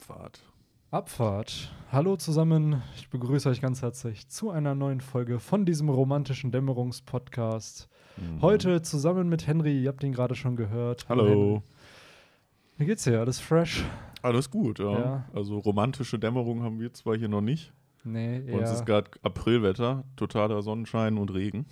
Abfahrt. Abfahrt. Hallo zusammen, ich begrüße euch ganz herzlich zu einer neuen Folge von diesem romantischen Dämmerungspodcast. Mhm. Heute zusammen mit Henry, ihr habt ihn gerade schon gehört. Hallo. Wie geht's dir? Alles fresh? Alles gut, ja. Ja. Also romantische Dämmerung haben wir zwar hier noch nicht. Nee, Bei uns eher. ist gerade Aprilwetter, totaler Sonnenschein und Regen.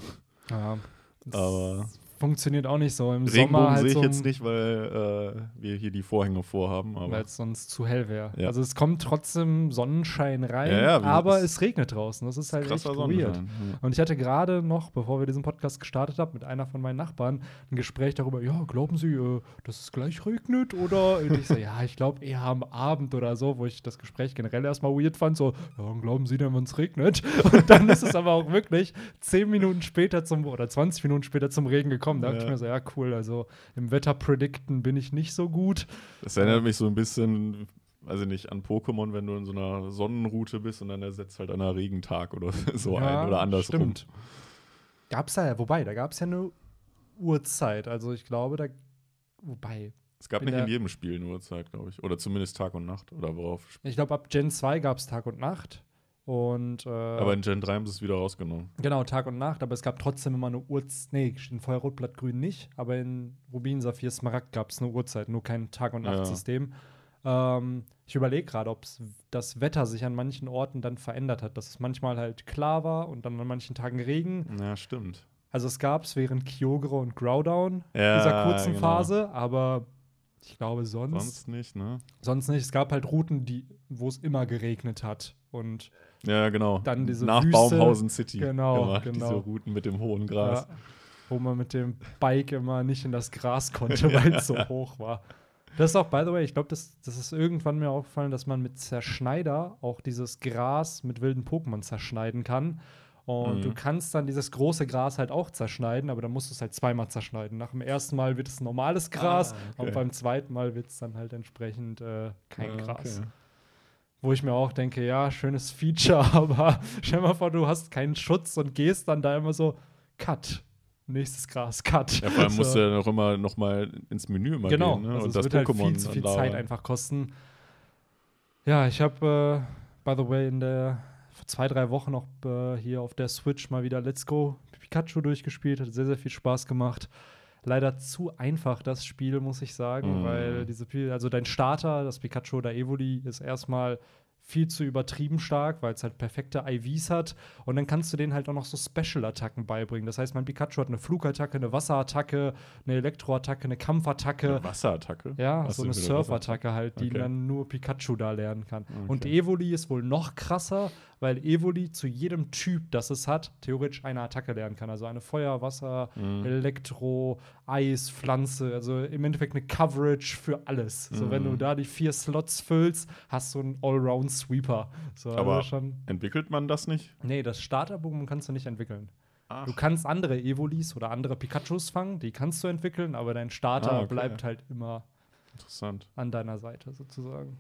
ja, das Aber funktioniert auch nicht so im Regenbogen Sommer halt sehe ich so, jetzt nicht, weil äh, wir hier die Vorhänge vorhaben. Weil es sonst zu hell wäre. Ja. Also es kommt trotzdem Sonnenschein rein, Ja, aber es- regnet draußen. Das ist halt echt weird. Und ich hatte gerade noch, bevor wir diesen Podcast gestartet haben, mit einer von meinen Nachbarn ein Gespräch darüber, ja, glauben Sie, äh, dass es gleich regnet? Oder und ich so, ja, ich glaube eher am Abend oder so, wo ich das Gespräch generell erstmal weird fand, so, ja, glauben Sie denn, wenn es regnet? Und dann ist es aber auch wirklich zehn Minuten später zum, oder 20 Minuten später zum Regen gekommen. Da dachte ich Ja. mir so, ja, cool, also im Wetterpredikten bin ich nicht so gut. Das erinnert mich so ein bisschen, weiß ich nicht, an Pokémon, wenn du in so einer Sonnenroute bist und dann ersetzt halt einer Regentag oder so Ja, ein oder andersrum. Stimmt. Gab es da ja, wobei, da gab es ja eine Uhrzeit. Also ich glaube, da, wobei, Es gab nicht in jedem Spiel eine Uhrzeit, glaube ich. Oder zumindest Tag und Nacht. Oder worauf. Ich glaube, ab Gen 2 gab es Tag und Nacht. Und äh, Aber in Gen 3 haben sie es wieder rausgenommen. genau, Tag und Nacht, aber es gab trotzdem immer eine Uhrzeit. Nee, in Feuerrot, Blatt, Grün nicht, aber in Rubin, Saphir, Smaragd gab es eine Uhrzeit, nur kein Tag- und Ja. Nachtsystem. Ähm, ich überlege gerade, ob das Wetter sich an manchen Orten dann verändert hat, dass es manchmal halt klar war und dann an manchen Tagen Regen. Ja, stimmt. Also es gab es während Kyogre und Growdown Ja, dieser kurzen genau. Phase, aber ich glaube sonst, Sonst nicht, ne? sonst nicht. Es gab halt Routen, die, wo es immer geregnet hat und Ja, genau. Dann diese Nach Wüste. Baumhausen City. Genau, immer genau. Diese Routen mit dem hohen Gras. Ja, wo man mit dem Bike immer nicht in das Gras konnte, weil es so hoch war. Das ist auch, by the way, ich glaube, das, das ist irgendwann mir aufgefallen, dass man mit Zerschneider auch dieses Gras mit wilden Pokémon zerschneiden kann. Und Mhm. du kannst dann dieses große Gras halt auch zerschneiden, aber dann musst du es halt zweimal zerschneiden. Nach dem ersten Mal wird es normales Gras Ah, okay. und beim zweiten Mal wird es dann halt entsprechend äh, kein Ja, Gras. okay. Wo ich mir auch denke, ja, schönes Feature, aber stell dir mal vor, du hast keinen Schutz und gehst dann da immer so, Cut. Nächstes Gras, Cut. Ja, vor allem So. musst du ja noch immer noch mal ins Menü immer Genau, gehen. Ne? also Und das wird halt Pokémon viel zu viel Zeit einfach kosten. Ja, ich habe, äh, by the way, in der vor zwei, drei Wochen noch äh, hier auf der Switch mal wieder Let's Go Pikachu durchgespielt. Hat sehr, sehr viel Spaß gemacht. Leider zu einfach das Spiel, muss ich sagen, Mhm. weil diese, also dein Starter, das Pikachu oder Evoli, ist erstmal viel zu übertrieben stark, weil es halt perfekte IVs hat. Und dann kannst du denen halt auch noch so Special-Attacken beibringen. Das heißt, mein Pikachu hat eine Flugattacke, eine Wasserattacke, eine Elektroattacke, eine Kampfattacke. Eine Wasserattacke. Ja, Was so eine für Surfer-Attacke halt, die Okay. dann nur Pikachu da lernen kann. Und Okay. Evoli ist wohl noch krasser, weil Evoli zu jedem Typ, das es hat, theoretisch eine Attacke lernen kann. Also eine Feuer, Wasser, Mhm. Elektro, Eis, Pflanze. Also im Endeffekt eine Coverage für alles. So, wenn du Mhm. da die vier Slots füllst, hast du einen Allround-Sweeper. So, Aber- also schon. Entwickelt man das nicht? Nee, das Starter-Pokémon kannst du nicht entwickeln. Ach, Du kannst andere Evolis oder andere Pikachus fangen, die kannst du entwickeln, aber dein Starter Ah, okay. bleibt halt immer an deiner Seite sozusagen.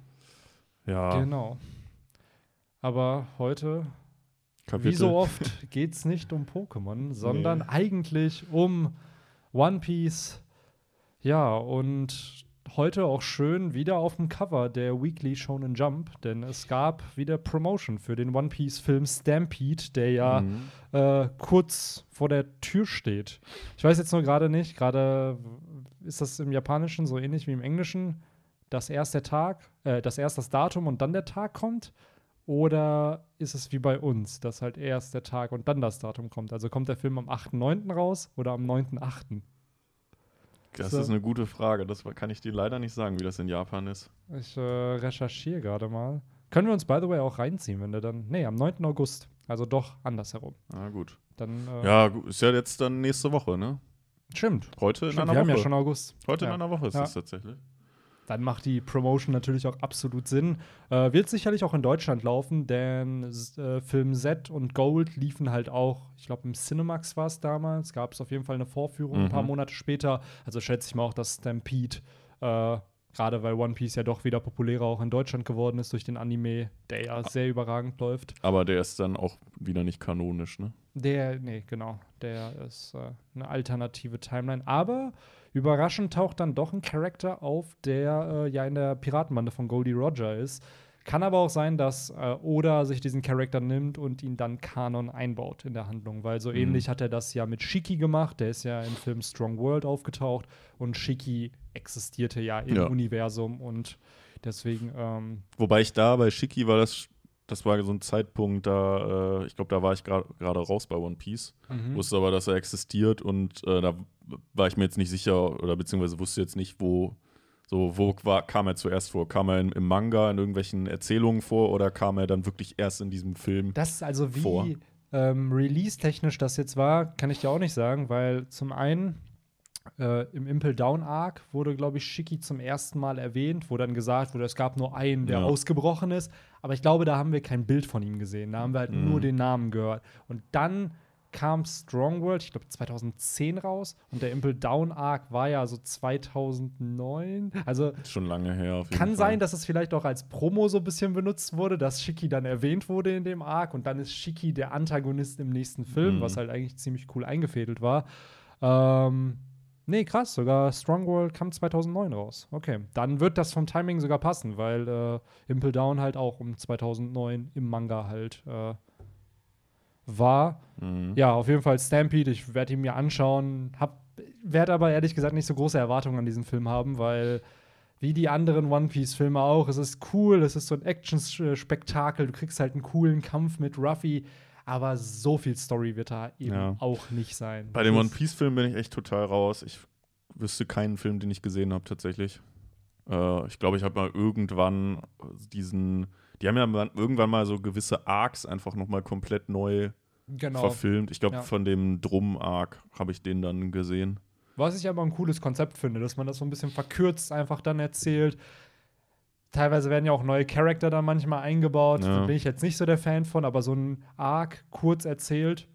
Ja, Genau. Aber heute, Kapitel. wie so oft, geht es nicht um Pokémon, sondern eigentlich um One Piece. Ja, und heute auch schön wieder auf dem Cover der Weekly Shonen Jump, denn es gab wieder Promotion für den One Piece Film Stampede, der ja Mhm. äh, kurz vor der Tür steht. Ich weiß jetzt nur gerade nicht, gerade ist das im Japanischen so ähnlich wie im Englischen, dass erst der Tag, äh, dass erst das Datum und dann der Tag kommt? Oder ist es wie bei uns, dass halt erst der Tag und dann das Datum kommt? Also kommt der Film am 8.9. raus oder am 9.8.? Das So. ist eine gute Frage. Das kann ich dir leider nicht sagen, wie das in Japan ist. Ich äh, recherchiere gerade mal. Können wir uns, by the way, auch reinziehen, wenn der dann. Nee, am 9. August. Also doch andersherum. Na gut. Dann. Äh, Ja, ist ja jetzt dann nächste Woche, ne? Stimmt. Heute in Stimmt, einer wir haben Woche. ja schon August. Heute ja. in einer Woche ist Ja. das tatsächlich. Dann macht die Promotion natürlich auch absolut Sinn. Äh, wird sicherlich auch in Deutschland laufen, denn äh, Film Z und Gold liefen halt auch, ich glaube, im Cinemax war es damals, gab es auf jeden Fall eine Vorführung ein paar Mhm. Monate später. Also schätze ich mal auch, dass Stampede, äh, gerade weil One Piece ja doch wieder populärer auch in Deutschland geworden ist durch den Anime, der ja sehr überragend läuft. Aber der ist dann auch wieder nicht kanonisch, ne? Der, nee, genau, der ist äh, eine alternative Timeline. Aber Überraschend taucht dann doch ein Charakter auf, der äh, ja in der Piratenbande von Goldie Roger ist. Kann aber auch sein, dass äh, Oda sich diesen Charakter nimmt und ihn dann Kanon einbaut in der Handlung, weil so Mhm. ähnlich hat er das ja mit Shiki gemacht. Der ist ja im Film Strong World aufgetaucht und Shiki existierte ja im Ja. Universum und deswegen ähm, Wobei ich da bei Shiki war das, das war so ein Zeitpunkt, da, äh, ich glaube, da war ich gerade raus bei One Piece. mhm. Wusste aber, dass er existiert und äh, da war ich mir jetzt nicht sicher oder beziehungsweise wusste jetzt nicht, wo, so, wo war, kam er zuerst vor? Kam er in, im Manga in irgendwelchen Erzählungen vor oder kam er dann wirklich erst in diesem Film? Das ist also wie vor. ähm, release-technisch das jetzt war, kann ich dir auch nicht sagen, weil zum einen äh, im Impel Down Arc wurde, glaube ich, Shiki zum ersten Mal erwähnt, wo dann gesagt wurde, es gab nur einen, der Ja. ausgebrochen ist. Aber ich glaube, da haben wir kein Bild von ihm gesehen. Da haben wir halt Mhm. nur den Namen gehört. Und dann kam Strong World, ich glaube 2010 raus. Und der Impel Down Arc war ja so 2009. Also schon lange her. Kann Fall. sein, dass es vielleicht auch als Promo so ein bisschen benutzt wurde, dass Shiki dann erwähnt wurde in dem Arc und dann ist Shiki der Antagonist im nächsten Film, Mhm. was halt eigentlich ziemlich cool eingefädelt war. Ähm, nee, krass, sogar Strong World kam 2009 raus. Okay, dann wird das vom Timing sogar passen, weil äh, Impel Down halt auch um 2009 im Manga halt äh, war. Mhm. Ja, auf jeden Fall Stampede. Ich werde ihn mir anschauen. Hab, werde aber ehrlich gesagt nicht so große Erwartungen an diesen Film haben, weil wie die anderen One Piece-Filme auch, es ist cool, es ist so ein Action-Spektakel. Du kriegst halt einen coolen Kampf mit Ruffy, aber so viel Story wird da eben Ja. auch nicht sein. Bei dem One Piece-Film bin ich echt total raus. Ich wüsste keinen Film, den ich gesehen habe, tatsächlich. Äh, ich glaube, ich habe mal irgendwann diesen. Die haben ja mal- irgendwann mal so gewisse Arcs einfach nochmal komplett neu Genau. verfilmt. Ich glaube, Ja. von dem Drum-Arc habe ich den dann gesehen. Was ich aber ein cooles Konzept finde, dass man das so ein bisschen verkürzt einfach dann erzählt. Teilweise werden ja auch neue Charakter dann manchmal eingebaut. Ja. Da bin ich jetzt nicht so der Fan von, aber so ein Arc kurz erzählt,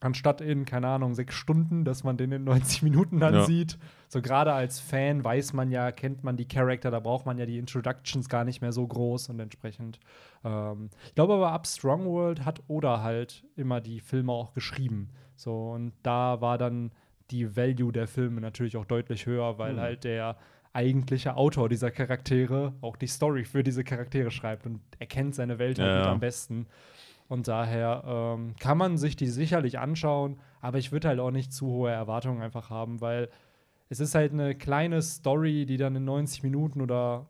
anstatt in, keine Ahnung, sechs Stunden, dass man den in 90 Minuten dann Ja. sieht. So gerade als Fan weiß man ja, kennt man die Charakter, da braucht man ja die Introductions gar nicht mehr so groß und entsprechend. Ähm, ich glaube aber, ab Strong World hat Oda halt immer die Filme auch geschrieben. So, und da war dann die Value der Filme natürlich auch deutlich höher, weil Hm. halt der eigentliche Autor dieser Charaktere auch die Story für diese Charaktere schreibt und er kennt seine Welt halt Ja, ja. am besten. Und daher ähm, kann man sich die sicherlich anschauen, aber ich würde halt auch nicht zu hohe Erwartungen einfach haben, weil es ist halt eine kleine Story, die dann in 90 Minuten oder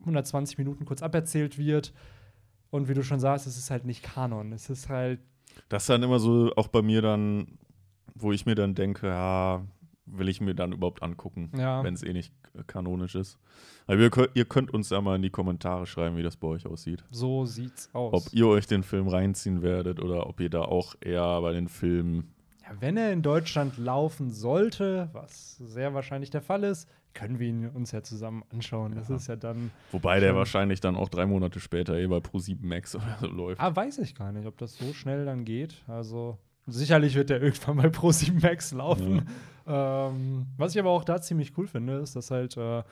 120 Minuten kurz aberzählt wird. Und wie du schon sagst, es ist halt nicht Kanon. Es ist halt Das ist dann immer so auch bei mir dann, wo ich mir dann denke, ja, will ich mir dann überhaupt angucken, Ja. wenn es eh nicht kanonisch ist. Aber ihr könnt, ihr könnt uns ja mal in die Kommentare schreiben, wie das bei euch aussieht. so sieht's aus. Ob ihr euch den Film reinziehen werdet oder ob ihr da auch eher bei den Filmen. Ja, wenn er in Deutschland laufen sollte, was sehr wahrscheinlich der Fall ist, können wir ihn uns ja zusammen anschauen. Das Ja. ist ja dann. Wobei der wahrscheinlich dann auch drei Monate später eh bei Pro7 Max oder so läuft. Ah, weiß ich gar nicht, ob das so schnell dann geht. Also sicherlich wird der irgendwann bei Pro7 Max laufen. Ähm, was ich aber auch da ziemlich cool finde, ist, dass halt, äh,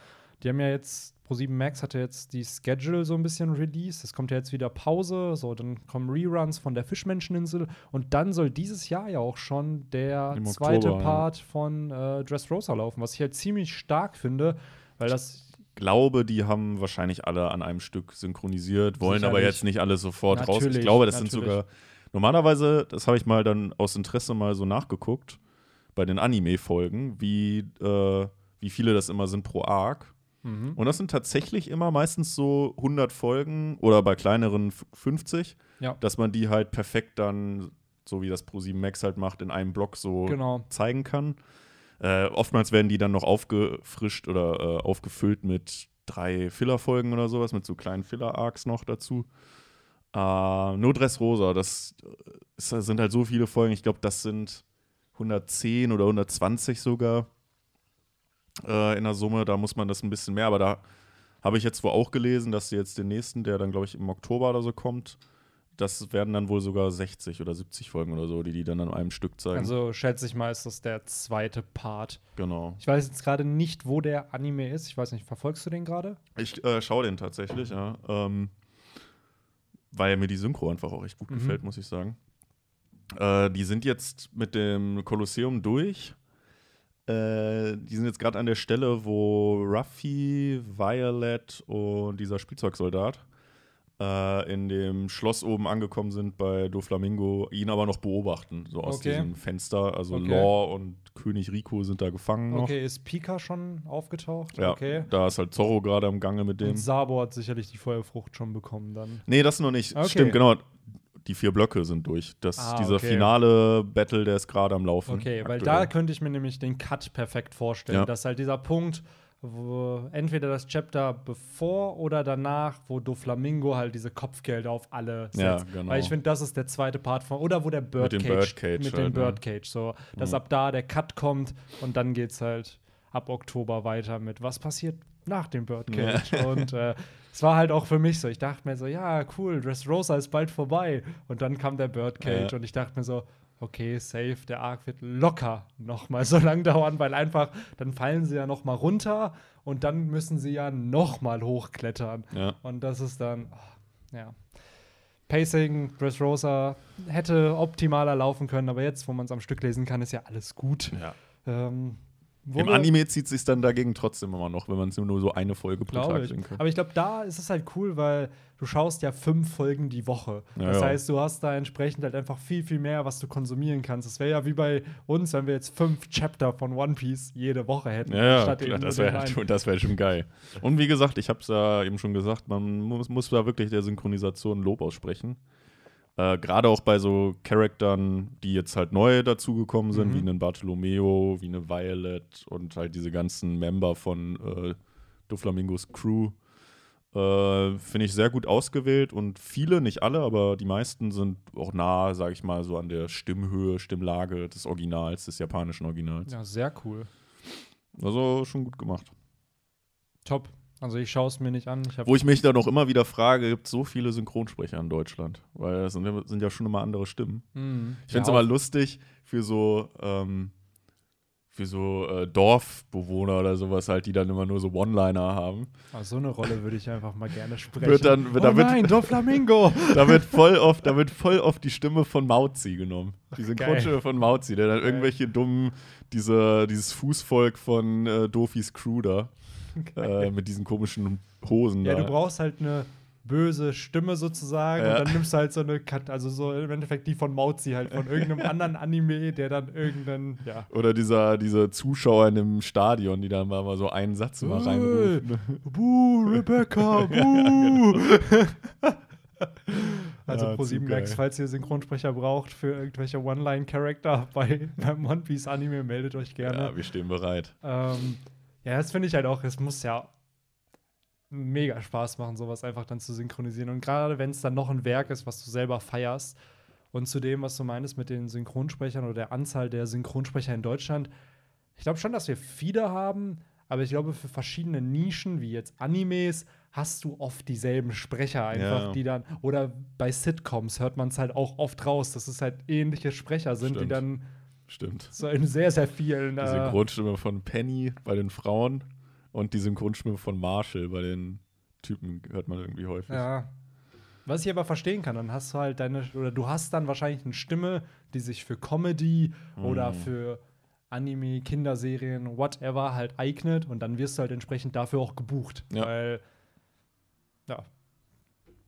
die haben ja jetzt, Pro7 Max hatte jetzt die Schedule so ein bisschen released. Es kommt ja jetzt wieder Pause, so dann kommen Reruns von der Fischmenscheninsel und dann soll dieses Jahr ja auch schon der Im zweite Oktober, ja. Part von äh, Dressrosa laufen, was ich halt ziemlich stark finde, weil das glaube, die haben wahrscheinlich alle an einem Stück synchronisiert, wollen aber Sicherlich. jetzt nicht alles sofort raus. Ich Natürlich, glaube, das sind natürlich. sogar normalerweise, das habe ich mal dann aus Interesse mal so nachgeguckt bei den Anime-Folgen, wie, äh, wie viele das immer sind pro Arc. Mhm. Und das sind tatsächlich immer meistens so 100 Folgen oder bei kleineren f- 50, Ja. dass man die halt perfekt dann, so wie das Pro7 Max halt macht, in einem Block so Genau. zeigen kann. Äh, oftmals werden die dann noch aufgefrischt oder äh, aufgefüllt mit drei Filler-Folgen oder sowas, mit so kleinen Filler-Arcs noch dazu. Äh, nur Dressrosa, das äh, das sind halt so viele Folgen. Ich glaube, das sind 110 oder 120 sogar äh, in der Summe. Da muss man das ein bisschen mehr, aber da habe ich jetzt wohl auch gelesen, dass sie jetzt den nächsten, der dann, glaube ich, im Oktober oder so kommt, das werden dann wohl sogar 60 oder 70 Folgen oder so, die die dann an einem Stück zeigen. Also schätze ich mal, ist das der zweite Part. genau. Ich weiß jetzt gerade nicht, wo der Anime ist. Ich weiß nicht, verfolgst du den gerade? Ich äh, schaue den tatsächlich, ja. Ähm, weil mir die Synchro einfach auch echt gut Mhm. gefällt, muss ich sagen. Äh, die sind jetzt mit dem Kolosseum durch. Äh, die sind jetzt gerade an der Stelle, wo Ruffy, Violet und dieser Spielzeugsoldat äh, in dem Schloss oben angekommen sind bei Doflamingo, ihn aber noch beobachten, so aus Okay. diesem Fenster. Also Okay. Law und König Rico sind da gefangen noch. Okay, ist Pika schon aufgetaucht? Ja, Okay. da ist halt Zorro gerade am Gange mit dem. Und Sabo hat sicherlich die Feuerfrucht schon bekommen dann. Nee, das noch nicht. Okay. Stimmt, genau. Die vier Blöcke sind durch. Das, Ah, dieser okay. finale Battle, der ist gerade am Laufen. Okay, weil aktuell. da könnte ich mir nämlich den Cut perfekt vorstellen. Ja. Dass halt dieser Punkt, wo entweder das Chapter bevor oder danach, wo Doflamingo halt diese Kopfgelder auf alle setzt. Ja, genau. Weil ich finde, das ist der zweite Part von, oder wo der Birdcage. dem Birdcage Mit halt, dem ne? Birdcage. So, dass Mhm. ab da der Cut kommt und dann geht's halt ab Oktober weiter mit, was passiert nach dem Birdcage. Und äh, es war halt auch für mich so, ich dachte mir so, ja, cool, Dressrosa ist bald vorbei. Und dann kam der Birdcage Ja. und ich dachte mir so, okay, safe, der Arc wird locker noch mal so lang dauern, weil einfach, dann fallen sie ja noch mal runter und dann müssen sie ja noch mal hochklettern. Ja. Und das ist dann, oh, ja. Pacing, Dressrosa hätte optimaler laufen können, aber jetzt, wo man es am Stück lesen kann, ist ja alles gut. Ja. Ähm, wo Im Anime zieht sich dann dagegen trotzdem immer noch, wenn man es nur so eine Folge pro Tag ich. kann. Aber ich glaube, da ist es halt cool, weil du schaust ja fünf Folgen die Woche. Ja, das ja. heißt, du hast da entsprechend halt einfach viel, viel mehr, was du konsumieren kannst. Es wäre ja wie bei uns, wenn wir jetzt fünf Chapter von One Piece jede Woche hätten. Ja, ja klar, das wäre das wär schon geil. Und wie gesagt, ich habe es ja eben schon gesagt, man muss, muss da wirklich der Synchronisation Lob aussprechen. Äh, Gerade auch bei so Charaktern, die jetzt halt neu dazugekommen sind, Mhm. wie einen Bartolomeo, wie eine Violet und halt diese ganzen Member von äh, Doflamingos Crew. Äh, Finde ich sehr gut ausgewählt und viele, nicht alle, aber die meisten sind auch nah, sage ich mal, so an der Stimmhöhe, Stimmlage des Originals, des japanischen Originals. Ja, sehr cool. Also schon gut gemacht. Top. Also ich schaue es mir nicht an. Ich Wo ich mich dann auch immer wieder frage, gibt es so viele Synchronsprecher in Deutschland? Weil das sind, ja- sind ja schon immer andere Stimmen. Mhm. Ich finde es Ja, immer lustig für so, ähm, für so äh, Dorfbewohner oder sowas halt, die dann immer nur so One-Liner haben. Ah, so eine Rolle würde ich einfach mal gerne sprechen. Wird dann- wird- oh da wird- nein, Doflamingo! Da wird voll oft, da wird voll oft die Stimme von Mauzi genommen. Die. Synchronstimme von Mauzi, der dann Geil. irgendwelche dummen, diese, dieses Fußvolk von äh, Dofis Crew da, äh, mit diesen komischen Hosen Ja, da. du brauchst halt eine böse Stimme sozusagen Ja. und dann nimmst du halt so eine Kat also so im Endeffekt die von Mauzi halt von irgendeinem anderen Anime, der dann irgendeinen, ja. Oder dieser, diese Zuschauer in dem Stadion, die dann mal, mal so einen Satz immer Äh. reinrufen. Buh, Rebecca, buh. also Ja, Pro zu 7 geil. Max, falls ihr Synchronsprecher braucht für irgendwelche One-Line-Charakter bei, beim One Piece Anime, meldet euch gerne. Ja, wir stehen bereit. Ähm, ja, das finde ich halt auch, es muss ja mega Spaß machen, sowas einfach dann zu synchronisieren. Und gerade wenn es dann noch ein Werk ist, was du selber feierst. Und zu dem, was du meinst mit den Synchronsprechern oder der Anzahl der Synchronsprecher in Deutschland, ich glaube schon, dass wir viele haben, aber ich glaube, für verschiedene Nischen, wie jetzt Animes, hast du oft dieselben Sprecher einfach, Ja. die dann, oder bei Sitcoms hört man es halt auch oft raus, dass es halt ähnliche Sprecher sind, die Stimmt. dann Stimmt. so in sehr, sehr vielen Die äh, Synchronstimme von Penny bei den Frauen und die Synchronstimme von Marshall bei den Typen hört man irgendwie häufig. Ja. Was ich aber verstehen kann, dann hast du halt deine, oder du hast dann wahrscheinlich eine Stimme, die sich für Comedy oder Mhm. für Anime, Kinderserien, whatever halt eignet und dann wirst du halt entsprechend dafür auch gebucht. Ja. Weil, ja,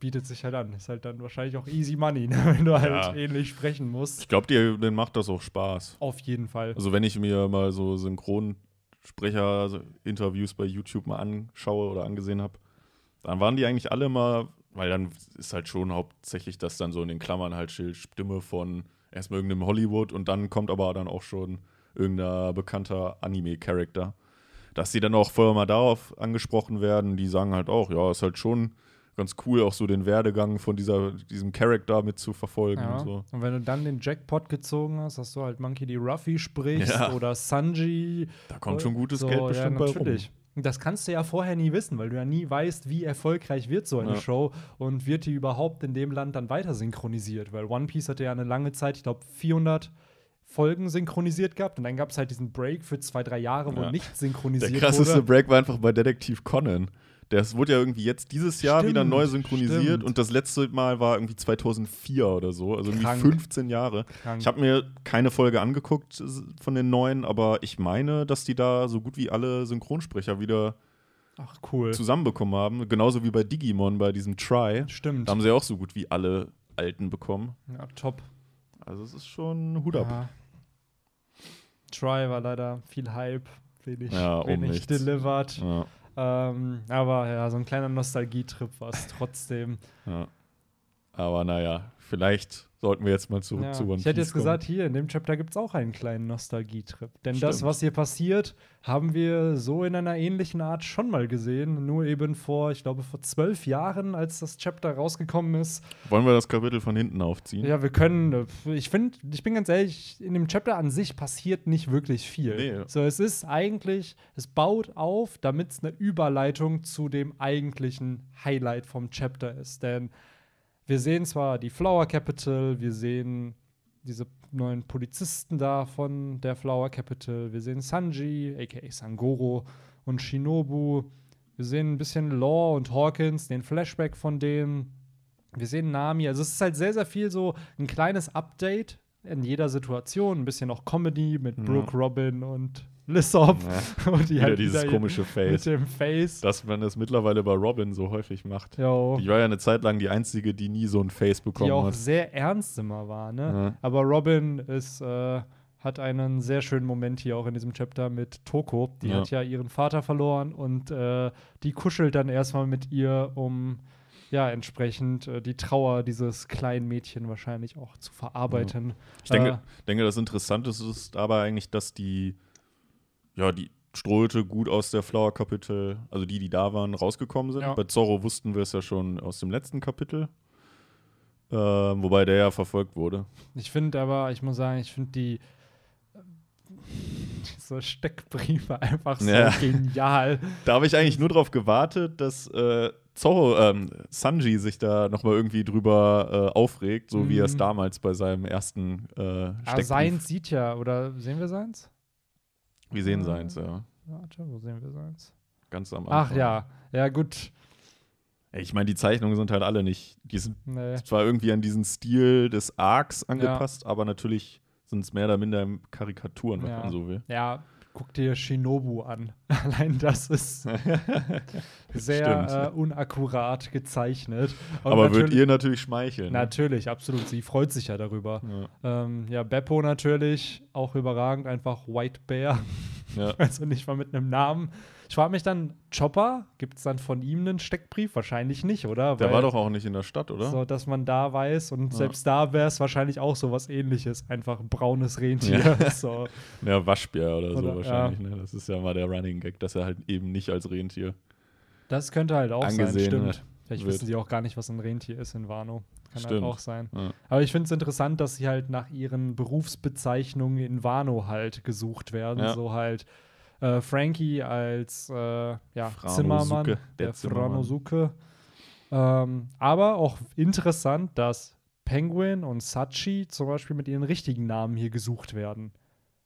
bietet sich halt an. Ist halt dann wahrscheinlich auch easy money, ne? wenn du halt Ja. ähnlich sprechen musst. Ich glaube, denen macht das auch Spaß. Auf jeden Fall. Also wenn ich mir mal so Synchronsprecher-Interviews bei YouTube mal anschaue oder angesehen habe, dann waren die eigentlich alle mal, weil dann ist halt schon hauptsächlich das dann so in den Klammern halt Stimme von erstmal irgendeinem Hollywood und dann kommt aber dann auch schon irgendein bekannter Anime-Charakter. Dass die dann auch vorher mal darauf angesprochen werden, die sagen halt auch, ja, ist halt schon ganz cool, auch so den Werdegang von dieser, diesem Charakter mit zu verfolgen Ja. und so. Und wenn du dann den Jackpot gezogen hast, dass du halt Monkey D. Ruffy sprichst Ja. oder Sanji Da kommt schon gutes So, Geld bestimmt ja, bei rum. natürlich. Das kannst du ja vorher nie wissen, weil du ja nie weißt, wie erfolgreich wird so eine Ja. Show und wird die überhaupt in dem Land dann weiter synchronisiert. Weil One Piece hatte ja eine lange Zeit, ich glaube 400 Folgen synchronisiert gehabt und dann gab es halt diesen Break für zwei, drei Jahre, wo Ja. nicht synchronisiert Der krasseste wurde. Break war einfach bei Detektiv Conan. Das wurde ja irgendwie jetzt dieses Jahr wieder Stimmt, neu synchronisiert stimmt. und das letzte Mal war irgendwie 2004 oder so, also irgendwie Krank. 15 Jahre. Krank. Ich habe mir keine Folge angeguckt von den neuen, aber ich meine, dass die da so gut wie alle Synchronsprecher wieder Ach, cool. zusammenbekommen haben. Genauso wie bei Digimon bei diesem Try. Stimmt. Da haben sie auch so gut wie alle Alten bekommen. Ja, top. Also es ist schon Hut ab. Ja. Try war leider viel Hype, wenig, Ja, um wenig nichts. delivered. Ja, Ähm, aber ja, so ein kleiner Nostalgietrip war es trotzdem. ja. Aber naja, vielleicht sollten wir jetzt mal zurück Ja. zu One Ich hätte Piece jetzt gesagt, hier in dem Chapter gibt es auch einen kleinen Nostalgietrip. Denn das, Stimmt. was hier passiert, haben wir so in einer ähnlichen Art schon mal gesehen. Nur eben vor, ich glaube, vor zwölf Jahren, als das Chapter rausgekommen ist. kommen. Wollen wir das Kapitel von hinten aufziehen? Ja, wir können, äh, ich finde, ich bin ganz ehrlich, in dem Chapter an sich passiert nicht wirklich viel. Nee. So, es ist eigentlich, es baut auf, damit es eine Überleitung zu dem eigentlichen Highlight vom Chapter ist. Denn wir sehen zwar die Flower Capital, wir sehen diese neuen Polizisten da von der Flower Capital, wir sehen Sanji, aka Sangoro und Shinobu, wir sehen ein bisschen Law und Hawkins, den Flashback von denen, wir sehen Nami, also es ist halt sehr, sehr viel so ein kleines Update in jeder Situation, ein bisschen auch Comedy mit Ja. Brooke, Robin und Lissop Ja. und die Wieder halt dieses komische mit Face. dem Face. Dass man das mittlerweile bei Robin so häufig macht. Jo. Die war ja eine Zeit lang die Einzige, die nie so ein Face bekommen die auch hat. sehr ernst immer war, ne? Ja. Aber Robin ist, äh, hat einen sehr schönen Moment hier auch in diesem Chapter mit Toko. Die Ja. hat ja ihren Vater verloren und äh, die kuschelt dann erstmal mit ihr, um ja entsprechend äh, die Trauer dieses kleinen Mädchen wahrscheinlich auch zu verarbeiten. Ich denke, Äh, denke, das Interessante ist aber eigentlich, dass die, ja, die Ströte gut aus der Flower Kapitel, also die, die da waren, rausgekommen sind. Ja. Bei Zorro wussten wir es ja schon aus dem letzten Kapitel. Ähm, wobei der ja verfolgt wurde. Ich finde aber, ich muss sagen, ich finde die so Steckbriefe einfach so Ja. genial. Da habe ich eigentlich nur darauf gewartet, dass äh, Zorro, ähm, Sanji sich da nochmal irgendwie drüber äh, aufregt, so wie er es Mhm. damals bei seinem ersten äh, Ah, Steckbrief. seins sieht ja, oder sehen wir seins? Wir sehen seins, ja. Warte, wo sehen wir seins? Ganz am Anfang. Ach ja, ja gut. Ich meine, die Zeichnungen sind halt alle nicht, die sind Nee. zwar irgendwie an diesen Stil des Arcs angepasst, aber natürlich sind es mehr oder minder Karikaturen, wenn Ja. man so will. Ja, guck dir Shinobu an. Allein das ist sehr äh, unakkurat gezeichnet. Und aber wird natürlich- ihr natürlich schmeicheln. ne? Natürlich, absolut. Sie freut sich ja darüber. Ja. Ähm, ja, Beppo natürlich, auch überragend, einfach White Bear. Ja. Also nicht mal mit einem Namen. Ich frage mich dann, Chopper, gibt es dann von ihm einen Steckbrief? Wahrscheinlich nicht, oder? Der Weil- war doch auch nicht in der Stadt, oder? So, dass man da weiß und Ja. selbst da wäre es wahrscheinlich auch so was ähnliches. Einfach ein braunes Rentier. Ja. So. Ja, Waschbär oder, Oder- so wahrscheinlich. Ne? Das ist ja mal der Running Gag, dass er halt eben nicht als Rentier. Das könnte halt auch sein, stimmt. Vielleicht wissen sie auch gar nicht, was ein Rentier ist in Wano. Kann Stimmt. halt auch sein. Ja. Aber ich finde es interessant, dass sie halt nach ihren Berufsbezeichnungen in Wano halt gesucht werden. Ja. So halt äh, Frankie als äh, ja, Zimmermann, der der Zimmermann. Franosuke. Ähm, aber auch interessant, dass Penguin und Sachi zum Beispiel mit ihren richtigen Namen hier gesucht werden.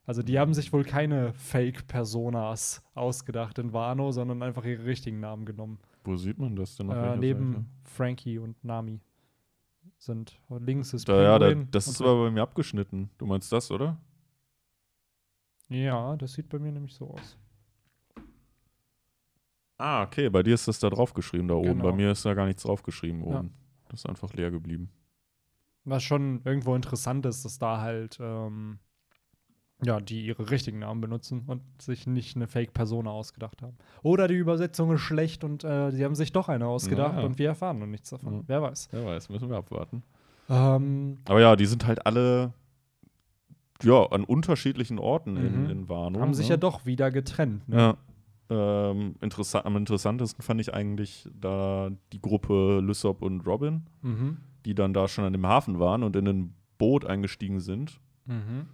Also die haben sich wohl keine Fake-Personas ausgedacht in Wano, sondern einfach ihre richtigen Namen genommen. Wo sieht man das denn? Äh, neben Seite? Frankie und Nami sind. Links ist Da, ja, da, Penguin das ist aber bei mir abgeschnitten. Du meinst das, oder? Ja, das sieht bei mir nämlich so aus. Ah, okay. Bei dir ist das da draufgeschrieben, da oben. Genau. Bei mir ist da gar nichts draufgeschrieben Ja. oben. Das ist einfach leer geblieben. Was schon irgendwo interessant ist, dass da halt, ähm, ja, die ihre richtigen Namen benutzen und sich nicht eine Fake-Persona ausgedacht haben. Oder die Übersetzung ist schlecht und äh, sie haben sich doch eine ausgedacht Ja. und wir erfahren noch nichts davon. Ja. Wer weiß. Wer weiß, müssen wir abwarten. Ähm, Aber ja, die sind halt alle ja, an unterschiedlichen Orten in, Mhm. in Wano. haben sich ne? ja doch wieder getrennt. Ne? Ja. Ähm, interessa am interessantesten fand ich eigentlich da die Gruppe Lysop und Robin, Mhm. die dann da schon an dem Hafen waren und in ein Boot eingestiegen sind. Mhm.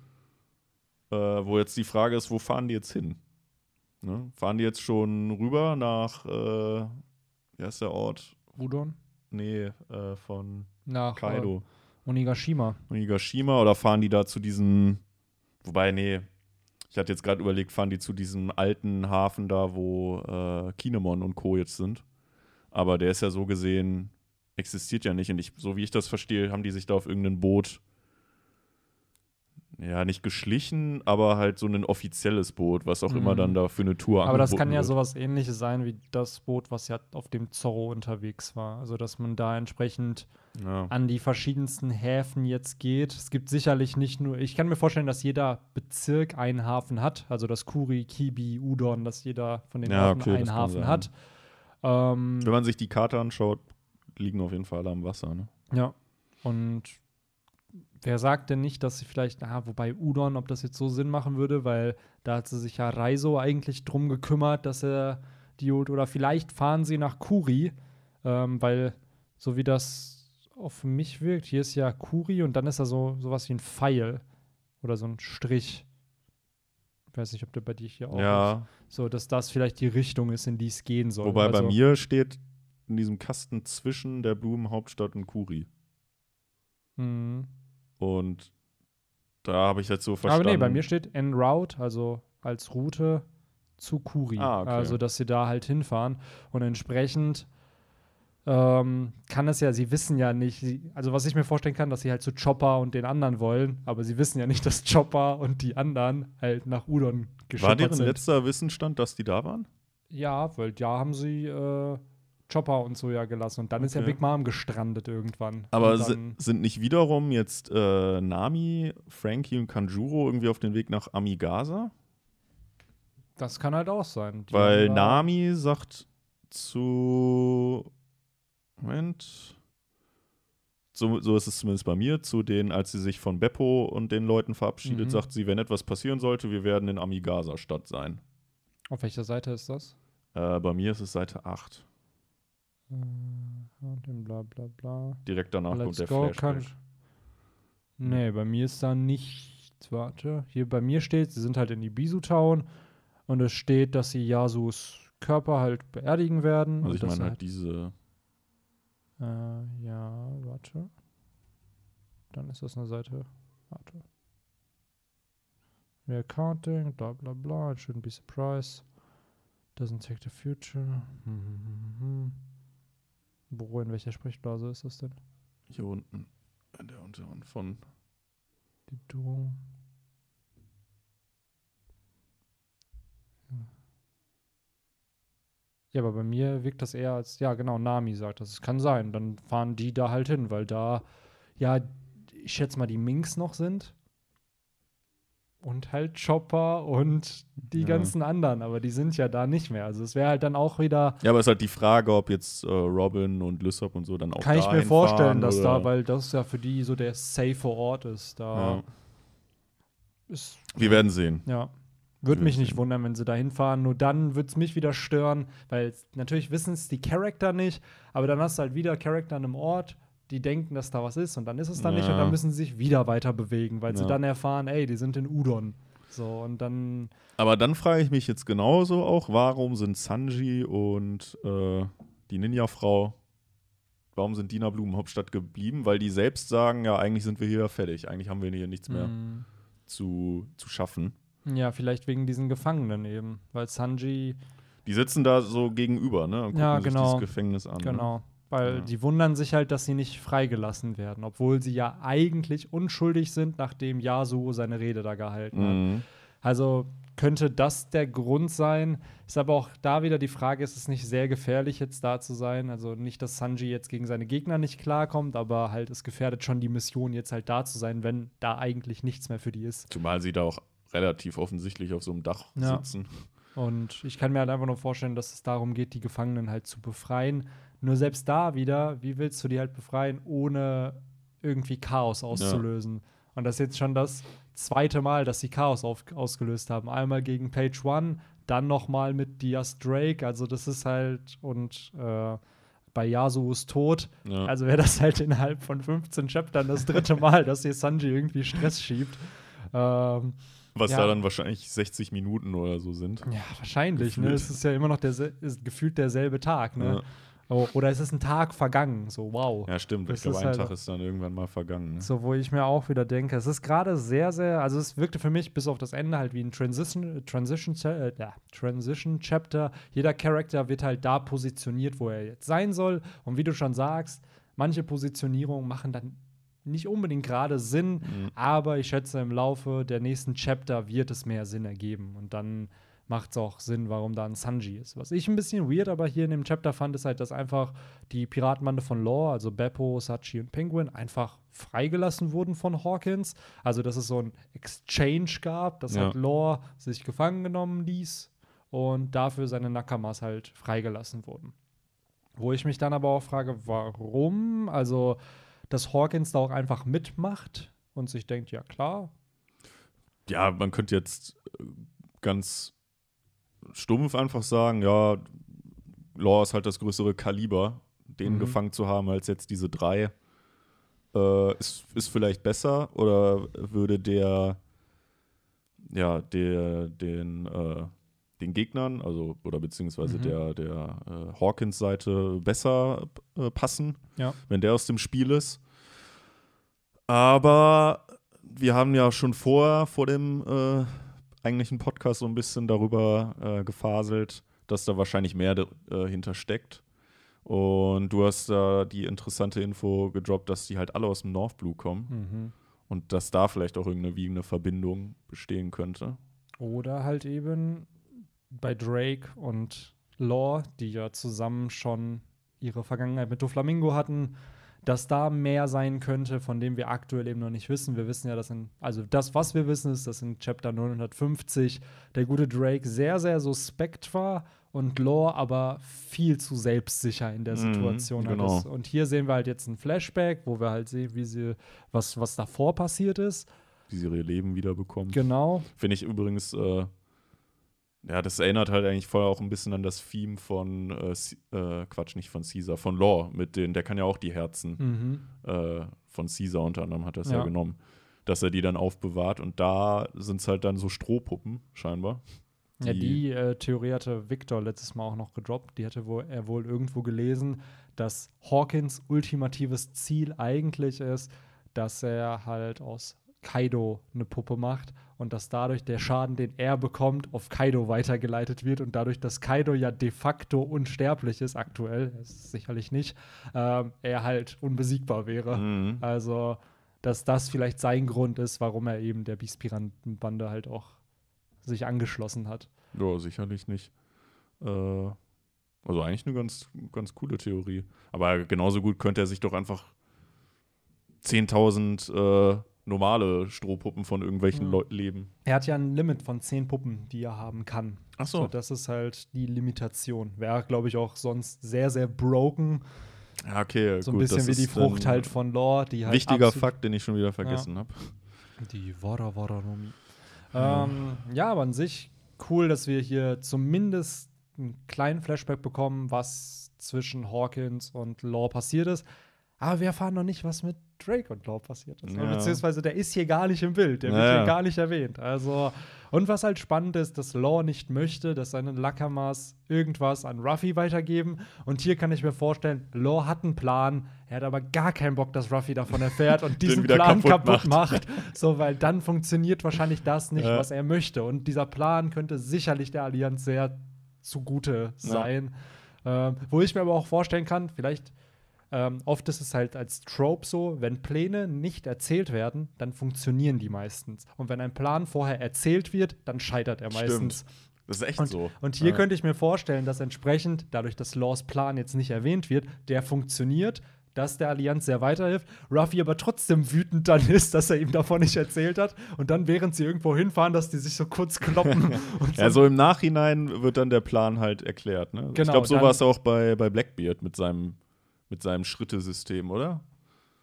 Äh, wo jetzt die Frage ist, wo fahren die jetzt hin? Ne? Fahren die jetzt schon rüber nach, äh, wie heißt der Ort? Udon? Nee, äh, von Nach Kaido. Äh, Onigashima. Onigashima oder fahren die da zu diesem, wobei, nee, ich hatte jetzt gerade überlegt, fahren die zu diesem alten Hafen da, wo äh, Kinemon und Co. jetzt sind? Aber der ist ja so gesehen, existiert ja nicht. Und ich, so wie ich das verstehe, haben die sich da auf irgendein Boot, ja, nicht geschlichen, aber halt so ein offizielles Boot, was auch immer Mhm. dann da für eine Tour Aber das kann ja wird. sowas ähnliches sein wie das Boot, was ja auf dem Zorro unterwegs war. Also, dass man da entsprechend Ja. an die verschiedensten Häfen jetzt geht. Es gibt sicherlich nicht nur, ich kann mir vorstellen, dass jeder Bezirk einen Hafen hat. Also, dass Kuri, Kibi, Udon, dass jeder von den Ja, Orten okay, das einen Hafen hat. Ähm, Wenn man sich die Karte anschaut, liegen auf jeden Fall alle am Wasser. Ne? Ja. Und wer sagt denn nicht, dass sie vielleicht, ah, wobei Udon, ob das jetzt so Sinn machen würde, weil da hat sie sich ja Reiso eigentlich drum gekümmert, dass er die holt. Oder vielleicht fahren sie nach Kuri, ähm, weil so wie das auf mich wirkt, hier ist ja Kuri und dann ist da so sowas wie ein Pfeil oder so ein Strich. Ich weiß nicht, ob der bei dir hier auch ist. Ja, So, dass das vielleicht die Richtung ist, in die es gehen soll. wobei bei Also- mir steht in diesem Kasten zwischen der Blumenhauptstadt und Kuri. Mhm. Und da habe ich jetzt so verstanden. Aber nee, bei mir steht en route, also als Route zu Kuri. Ah, okay. Also, dass sie da halt hinfahren. Und entsprechend ähm, kann es ja, sie wissen ja nicht, sie, also was ich mir vorstellen kann, dass sie halt zu Chopper und den anderen wollen, aber sie wissen ja nicht, dass Chopper und die anderen halt nach Udon War geschippert deren sind. letzter Wissensstand, dass die da waren? Ja, weil da haben sie äh, Chopper und so ja gelassen. Und dann ist ja Okay. Big Mom gestrandet irgendwann. Aber sind nicht wiederum jetzt äh, Nami, Frankie und Kanjuro irgendwie auf dem Weg nach Amigasa? das kann halt auch sein. Die Weil Nami sagt zu. Moment. So, so ist es zumindest bei mir. Zu denen, als sie sich von Beppo und den Leuten verabschiedet, Mhm. sagt sie, wenn etwas passieren sollte, wir werden in Amigasa-Stadt sein. Auf welcher Seite ist das? Äh, bei mir ist es Seite 8. Und dem bla bla bla. Direkt danach Let's kommt der go, Flashback. Nee, bei mir ist da nichts. Warte. Hier bei mir steht, sie sind halt in die Bisu-Town und es steht, dass sie Yasus Körper halt beerdigen werden. Also ich meine er halt diese. Äh, ja, warte. Dann ist das eine Seite. Warte. We are counting, bla bla bla. It shouldn't be surprised. Doesn't take the future. Hm, hm, hm, hm. Wo, in welcher Sprechblase ist das denn? Hier unten. In der unteren von. Die Drohung. Ja, aber bei mir wirkt das eher als, ja, genau, Nami sagt das. Es kann sein. Dann fahren die da halt hin, weil da, ja, ich schätze mal, die Minks noch sind. Und halt Chopper und die Ja. ganzen anderen, aber die sind ja da nicht mehr. Also es wäre halt dann auch wieder, Ja, aber es ist halt die Frage, ob jetzt äh, Robin und Lysop und so dann auch kann ich mir vorstellen, dass oder? da, weil das ja für die so der safe Ort ist. Da Ja. ist Wir werden sehen. Ja. Würde mich nicht sehen. wundern, wenn sie da hinfahren. Nur dann würde es mich wieder stören, weil natürlich wissen es die Charakter nicht, aber dann hast du halt wieder Charakter an einem Ort, die denken, dass da was ist und dann ist es dann nicht und Ja. dann müssen sie sich wieder weiter bewegen, weil sie Ja. dann erfahren, ey, die sind in Udon. So, und dann, Aber dann frage ich mich jetzt genauso auch, warum sind Sanji und äh, die Ninja-Frau, warum sind Dina Blumenhauptstadt geblieben? Weil die selbst sagen, ja, eigentlich sind wir hier fertig, eigentlich haben wir hier nichts mehr mm, zu, zu schaffen. ja, vielleicht wegen diesen Gefangenen eben, weil Sanji, Die sitzen da so gegenüber, ne? Und gucken Ja, sich genau. dieses Gefängnis an. Ne? Weil Ja. die wundern sich halt, dass sie nicht freigelassen werden, obwohl sie ja eigentlich unschuldig sind, nachdem Yasuo seine Rede da gehalten hat. Mhm. Also könnte das der Grund sein. Ist aber auch da wieder die Frage, ist es nicht sehr gefährlich, jetzt da zu sein? Also nicht, dass Sanji jetzt gegen seine Gegner nicht klarkommt, aber halt es gefährdet schon die Mission, jetzt halt da zu sein, wenn da eigentlich nichts mehr für die ist. Zumal sie da auch relativ offensichtlich auf so einem Dach Ja. sitzen. Und ich kann mir halt einfach nur vorstellen, dass es darum geht, die Gefangenen halt zu befreien. Nur selbst da wieder, wie willst du die halt befreien, ohne irgendwie Chaos auszulösen? Und das ist jetzt schon das zweite Mal, dass sie Chaos auf, ausgelöst haben. Einmal gegen Page One, dann noch mal mit Diaz Drake. Also das ist halt und äh, bei Yasuos Tod. Ja. Also wäre das halt innerhalb von 15 Chaptern das dritte Mal, dass hier Sanji irgendwie Stress schiebt. Ähm, Was ja. da dann wahrscheinlich 60 Minuten oder so sind. ja, wahrscheinlich. Ne? Es ist ja immer noch der, ist gefühlt derselbe Tag. Ne? Oh, oder es ist ein Tag vergangen. So, wow. Ja, stimmt. Das Ich glaube, ist ein halt Tag ist dann irgendwann mal vergangen. Ne? So, wo ich mir auch wieder denke, es ist gerade sehr, sehr, also es wirkte für mich bis auf das Ende halt wie ein Transition, Transition, äh, ja, Transition Chapter. Jeder Charakter wird halt da positioniert, wo er jetzt sein soll. Und wie du schon sagst, manche Positionierungen machen dann nicht unbedingt gerade Sinn, Mhm. aber ich schätze, im Laufe der nächsten Chapter wird es mehr Sinn ergeben. Und dann macht es auch Sinn, warum da ein Sanji ist. Was ich ein bisschen weird aber hier in dem Chapter fand, ist halt, dass einfach die Piratenbande von Law, also Beppo, Sachi und Penguin, einfach freigelassen wurden von Hawkins. Also, dass es so ein Exchange gab, dass Ja. halt Law sich gefangen genommen ließ und dafür seine Nakamas halt freigelassen wurden. Wo ich mich dann aber auch frage, warum? Also, dass Hawkins da auch einfach mitmacht und sich denkt, ja klar, Ja, man könnte jetzt äh, ganz stumpf einfach sagen, ja, Law ist halt das größere Kaliber, den Mhm. gefangen zu haben als jetzt diese drei. Äh, ist, ist vielleicht besser oder würde der, ja, der, den, äh, den Gegnern, also oder beziehungsweise Mhm. der, der äh, Hawkins-Seite besser äh, passen, Ja. wenn der aus dem Spiel ist. Aber wir haben ja schon vor, vor dem äh, eigentlichen Podcast so ein bisschen darüber äh, gefaselt, dass da wahrscheinlich mehr äh, hintersteckt. Und du hast da die interessante Info gedroppt, dass die halt alle aus dem North Blue kommen Mhm. und dass da vielleicht auch irgendeine wiegende Verbindung bestehen könnte. Oder halt eben bei Drake und Law, die ja zusammen schon ihre Vergangenheit mit Doflamingo hatten, dass da mehr sein könnte, von dem wir aktuell eben noch nicht wissen. Wir wissen ja, dass in, also das, was wir wissen, ist, dass in Chapter 950 der gute Drake sehr, sehr suspekt war und Law aber viel zu selbstsicher in der Mhm, Situation genau. halt ist. Und hier sehen wir halt jetzt ein Flashback, wo wir halt sehen, wie sie, was, was davor passiert ist. Wie sie ihr Leben wiederbekommen. Genau. Finde ich übrigens, äh, ja, das erinnert halt eigentlich voll auch ein bisschen an das Theme von, äh, äh, Quatsch, nicht von Caesar, von Law, mit den, der kann ja auch die Herzen Mhm. äh, von Caesar unter anderem hat das ja. Ja. genommen, dass er die dann aufbewahrt und da sind es halt dann so Strohpuppen, scheinbar. Ja, die äh, Theorie hatte Victor letztes Mal auch noch gedroppt. Die hatte wohl, er wohl irgendwo gelesen, dass Hawkins ultimatives Ziel eigentlich ist, dass er halt aus Kaido eine Puppe macht und dass dadurch der Schaden, den er bekommt, auf Kaido weitergeleitet wird und dadurch, dass Kaido ja de facto unsterblich ist, aktuell, ist sicherlich nicht, ähm, er halt unbesiegbar wäre. Mhm. Also, dass das vielleicht sein Grund ist, warum er eben der Beast-Piraten-Bande halt auch sich angeschlossen hat. Ja, sicherlich nicht. Äh, also eigentlich eine ganz, ganz coole Theorie. Aber genauso gut könnte er sich doch einfach 10.000 äh, normale Strohpuppen von irgendwelchen Mhm. Leuten leben. Er hat ja ein Limit von zehn Puppen, die er haben kann. Ach So, das ist halt die Limitation. Wäre, glaube ich, auch sonst sehr, sehr broken. Ja, okay. So ein gut, bisschen das wie die Frucht halt von Lore, die halt. Wichtiger Fakt, den ich schon wieder vergessen habe. Die Wara Wara Nomi. Ja. Ähm, ja, aber an sich cool, dass wir hier zumindest einen kleinen Flashback bekommen, was zwischen Hawkins und Law passiert ist. Aber wir erfahren noch nicht, was mit Drake und Law passiert ist. Ja. Beziehungsweise der ist hier gar nicht im Bild, der wird hier gar nicht erwähnt. Also, und was halt spannend ist, dass Law nicht möchte, dass seine Lakamas irgendwas an Ruffy weitergeben. Und hier kann ich mir vorstellen, Law hat einen Plan, er hat aber gar keinen Bock, dass Ruffy davon erfährt und diesen Plan kaputt kaputt, macht. macht. So, weil dann funktioniert wahrscheinlich das nicht, Ja. was er möchte. Und dieser Plan könnte sicherlich der Allianz sehr zugute sein. Ähm, wo ich mir aber auch vorstellen kann, vielleicht ähm, oft ist es halt als Trope so, wenn Pläne nicht erzählt werden, dann funktionieren die meistens. Und wenn ein Plan vorher erzählt wird, dann scheitert er Stimmt. meistens. Das ist echt Und, so. und hier Ja. könnte ich mir vorstellen, dass entsprechend, dadurch, dass Laws Plan jetzt nicht erwähnt wird, der funktioniert, dass der Allianz sehr weiterhilft. Ruffy aber trotzdem wütend dann ist, dass er ihm davon nicht erzählt hat. Und dann, während sie irgendwo hinfahren, dass die sich so kurz kloppen. und Ja, so im Nachhinein wird dann der Plan halt erklärt. Ne? ich Genau, glaube, so war es auch bei, bei Blackbeard mit seinem, mit seinem Schrittesystem, oder?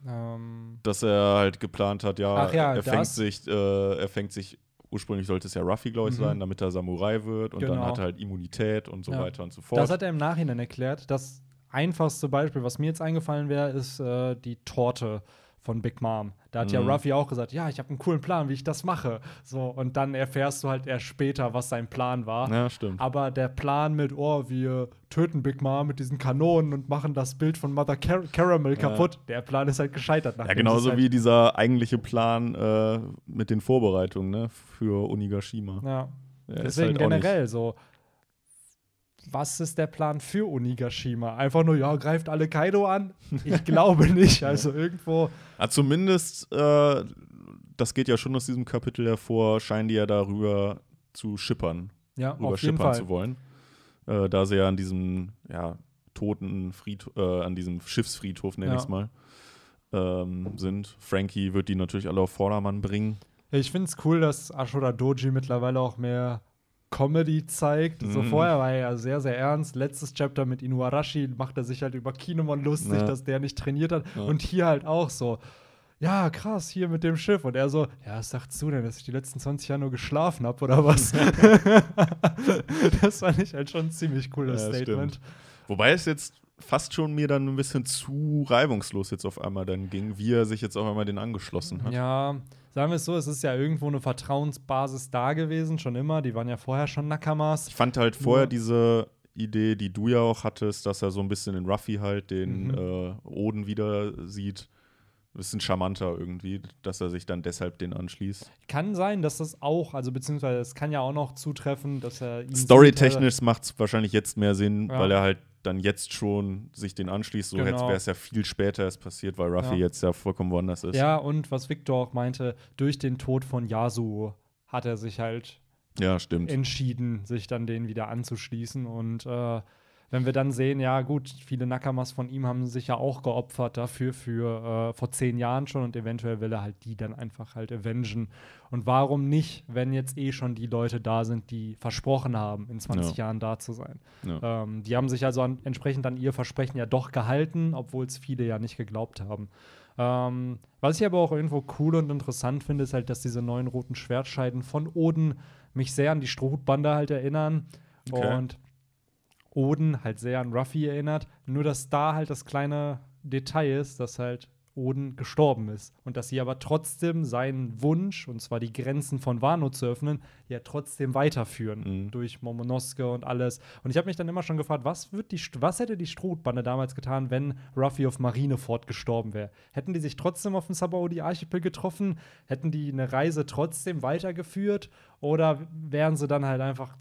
ähm, Dass er halt geplant hat, ja, ja, er, fängt sich, äh, er fängt sich, ursprünglich sollte es ja Ruffy, glaube ich, Mhm. sein, damit er Samurai wird und dann Genau. hat er halt Immunität und so Ja. weiter und so fort. Das hat er im Nachhinein erklärt. Das einfachste Beispiel, was mir jetzt eingefallen wäre, ist äh, die Torte von Big Mom. Da hat ja Mhm. Ruffy auch gesagt, ja, ich habe einen coolen Plan, wie ich das mache. So, und dann erfährst du halt erst später, was sein Plan war. Ja, stimmt. Aber der Plan mit, oh, wir töten Big Mom mit diesen Kanonen und machen das Bild von Mother Car Caramel kaputt, der Plan ist halt gescheitert. Ja, genauso halt, wie dieser eigentliche Plan äh, mit den Vorbereitungen ne, für Onigashima. Ja. Deswegen halt generell so. Was ist der Plan für Onigashima? Einfach nur, ja, greift alle Kaido an? Ich glaube nicht. Also irgendwo. Ah, zumindest, äh, das geht ja schon aus diesem Kapitel hervor, scheinen die ja darüber zu schippern, Ja, rüber auf jeden schippern Fall. zu wollen. Äh, da sie ja an diesem ja, toten Friedhof, äh, an diesem Schiffsfriedhof, nenne Ja. ich es mal, ähm, sind. Frankie wird die natürlich alle auf Vordermann bringen. Ich finde es cool, dass Ashura Doji mittlerweile auch mehr Comedy zeigt. So Mhm. vorher war er ja sehr, sehr ernst. Letztes Chapter mit Inuarashi macht er sich halt über Kinemon lustig, Ja. dass der nicht trainiert hat. Ja. Und hier halt auch so. Ja, krass, hier mit dem Schiff. Und er so, ja, was sagst du denn, dass ich die letzten 20 Jahre nur geschlafen habe oder was? das fand ich halt schon ein ziemlich cooles Ja, Statement. stimmt. Wobei es jetzt fast schon mir dann ein bisschen zu reibungslos jetzt auf einmal dann ging, wie er sich jetzt auf einmal den angeschlossen hat. Ja, sagen wir es so, es ist ja irgendwo eine Vertrauensbasis da gewesen, schon immer. Die waren ja vorher schon Nakamas. Ich fand halt vorher diese Idee, die du ja auch hattest, dass er so ein bisschen in Ruffy halt den Mhm. äh, Oden wieder sieht. Ein bisschen charmanter irgendwie, dass er sich dann deshalb den anschließt. Kann sein, dass das auch, also beziehungsweise es kann ja auch noch zutreffen, dass er ihn Storytechnisch macht es wahrscheinlich jetzt mehr Sinn, Ja. weil er halt dann jetzt schon sich den anschließt. So Genau. wäre es ja viel später erst passiert, weil Ruffy Ja. jetzt ja vollkommen woanders ist. Ja, und was Victor auch meinte, durch den Tod von Yasuo hat er sich halt Ja, stimmt. entschieden, sich dann denen wieder anzuschließen. Und äh, wenn wir dann sehen, ja gut, viele Nakamas von ihm haben sich ja auch geopfert dafür für äh, vor zehn Jahren schon und eventuell will er halt die dann einfach halt avengen. Und warum nicht, wenn jetzt eh schon die Leute da sind, die versprochen haben, in 20 Ja. Jahren da zu sein. Ja. Ähm, die haben sich also an, entsprechend an ihr Versprechen ja doch gehalten, obwohl es viele ja nicht geglaubt haben. Ähm, was ich aber auch irgendwo cool und interessant finde, ist halt, dass diese neuen roten Schwertscheiden von Oden mich sehr an die Strohhutbande halt erinnern. Okay. Und Oden halt sehr an Ruffy erinnert. Nur, dass da halt das kleine Detail ist, dass halt Oden gestorben ist. Und dass sie aber trotzdem seinen Wunsch, und zwar die Grenzen von Wano zu öffnen, ja trotzdem weiterführen. Mhm. Durch Momonosuke und alles. Und ich habe mich dann immer schon gefragt, was, wird die, was hätte die Strohbande damals getan, wenn Ruffy auf Marineford gestorben wäre? Hätten die sich trotzdem auf dem Sabaody-Archipel getroffen? Hätten die eine Reise trotzdem weitergeführt? Oder wären sie dann halt einfach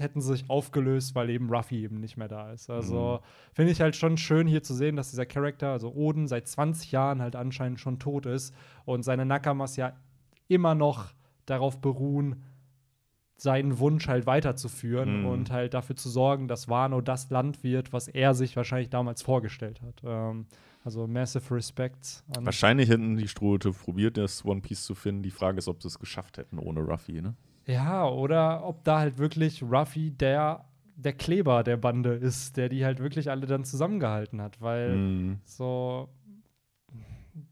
hätten sie sich aufgelöst, weil eben Ruffy eben nicht mehr da ist. Also finde ich halt schon schön hier zu sehen, dass dieser Charakter, also Oden, seit 20 Jahren halt anscheinend schon tot ist und seine Nakamas ja immer noch darauf beruhen, seinen Wunsch halt weiterzuführen Mhm. und halt dafür zu sorgen, dass Wano das Land wird, was er sich wahrscheinlich damals vorgestellt hat. Ähm, also massive Respect an Wahrscheinlich hätten die Strohhüte probiert, das One Piece zu finden. Die Frage ist, ob sie es geschafft hätten ohne Ruffy, ne? Ja, oder ob da halt wirklich Ruffy der, der Kleber der Bande ist, der die halt wirklich alle dann zusammengehalten hat, weil Mhm. so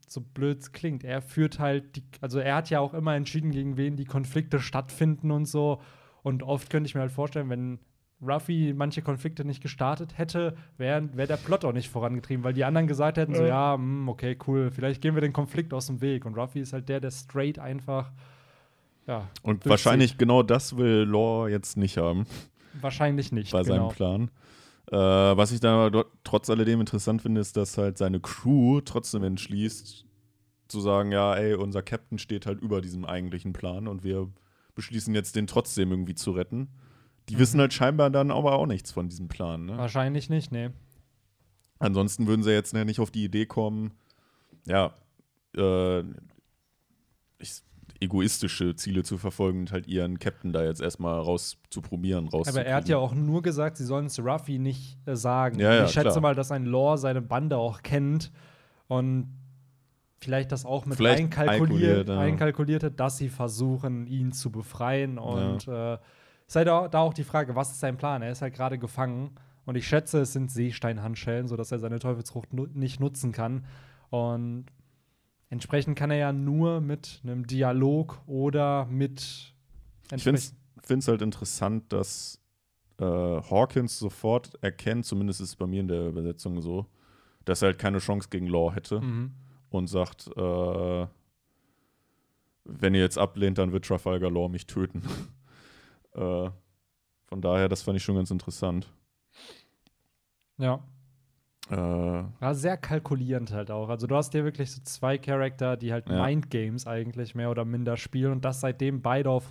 so blöd es klingt. Er führt halt die, also er hat ja auch immer entschieden, gegen wen die Konflikte stattfinden und so. Und oft könnte ich mir halt vorstellen, wenn Ruffy manche Konflikte nicht gestartet hätte, wäre wär der Plot auch nicht vorangetrieben, weil die anderen gesagt hätten, so, Ja. ja, hm, okay, cool, vielleicht gehen wir den Konflikt aus dem Weg. Und Ruffy ist halt der, der straight einfach, ja. Und wahrscheinlich genau das will Law jetzt nicht haben Wahrscheinlich nicht. bei genau. seinem Plan. Äh, was ich dann aber dort trotz alledem interessant finde, ist, dass halt seine Crew trotzdem entschließt, zu sagen, ja, ey, unser Captain steht halt über diesem eigentlichen Plan und wir beschließen jetzt, den trotzdem irgendwie zu retten. Die Mhm. wissen halt scheinbar dann aber auch nichts von diesem Plan. Ne? Wahrscheinlich nicht, nee. Ansonsten würden sie jetzt nicht auf die Idee kommen, ja, äh, ich, egoistische Ziele zu verfolgen und halt ihren Captain da jetzt erstmal rauszuprobieren, rauszukriegen. Aber er hat ja auch nur gesagt, sie sollen es Ruffy nicht äh, sagen. Ja, ja, ich schätze klar. mal, dass ein Lore seine Bande auch kennt und vielleicht das auch mit Vielleicht einkalkuliert, ja. einkalkuliert hat, dass sie versuchen, ihn zu befreien. Und äh, ist halt da auch die Frage, was ist sein Plan? Er ist halt gerade gefangen und ich schätze, es sind Seesteinhandschellen, sodass er seine Teufelsfrucht nu nicht nutzen kann. Und entsprechend kann er ja nur mit einem Dialog oder mit Ich finde es halt interessant, dass äh, Hawkins sofort erkennt, zumindest ist es bei mir in der Übersetzung so, dass er halt keine Chance gegen Law hätte. Mhm. und sagt, äh, wenn ihr jetzt ablehnt, dann wird Trafalgar Law mich töten. äh, von daher, das fand ich schon ganz interessant. Ja. Äh, War sehr kalkulierend halt auch. Also du hast hier wirklich so zwei Charakter, die halt Ja. Mindgames eigentlich mehr oder minder spielen und das seitdem beide auf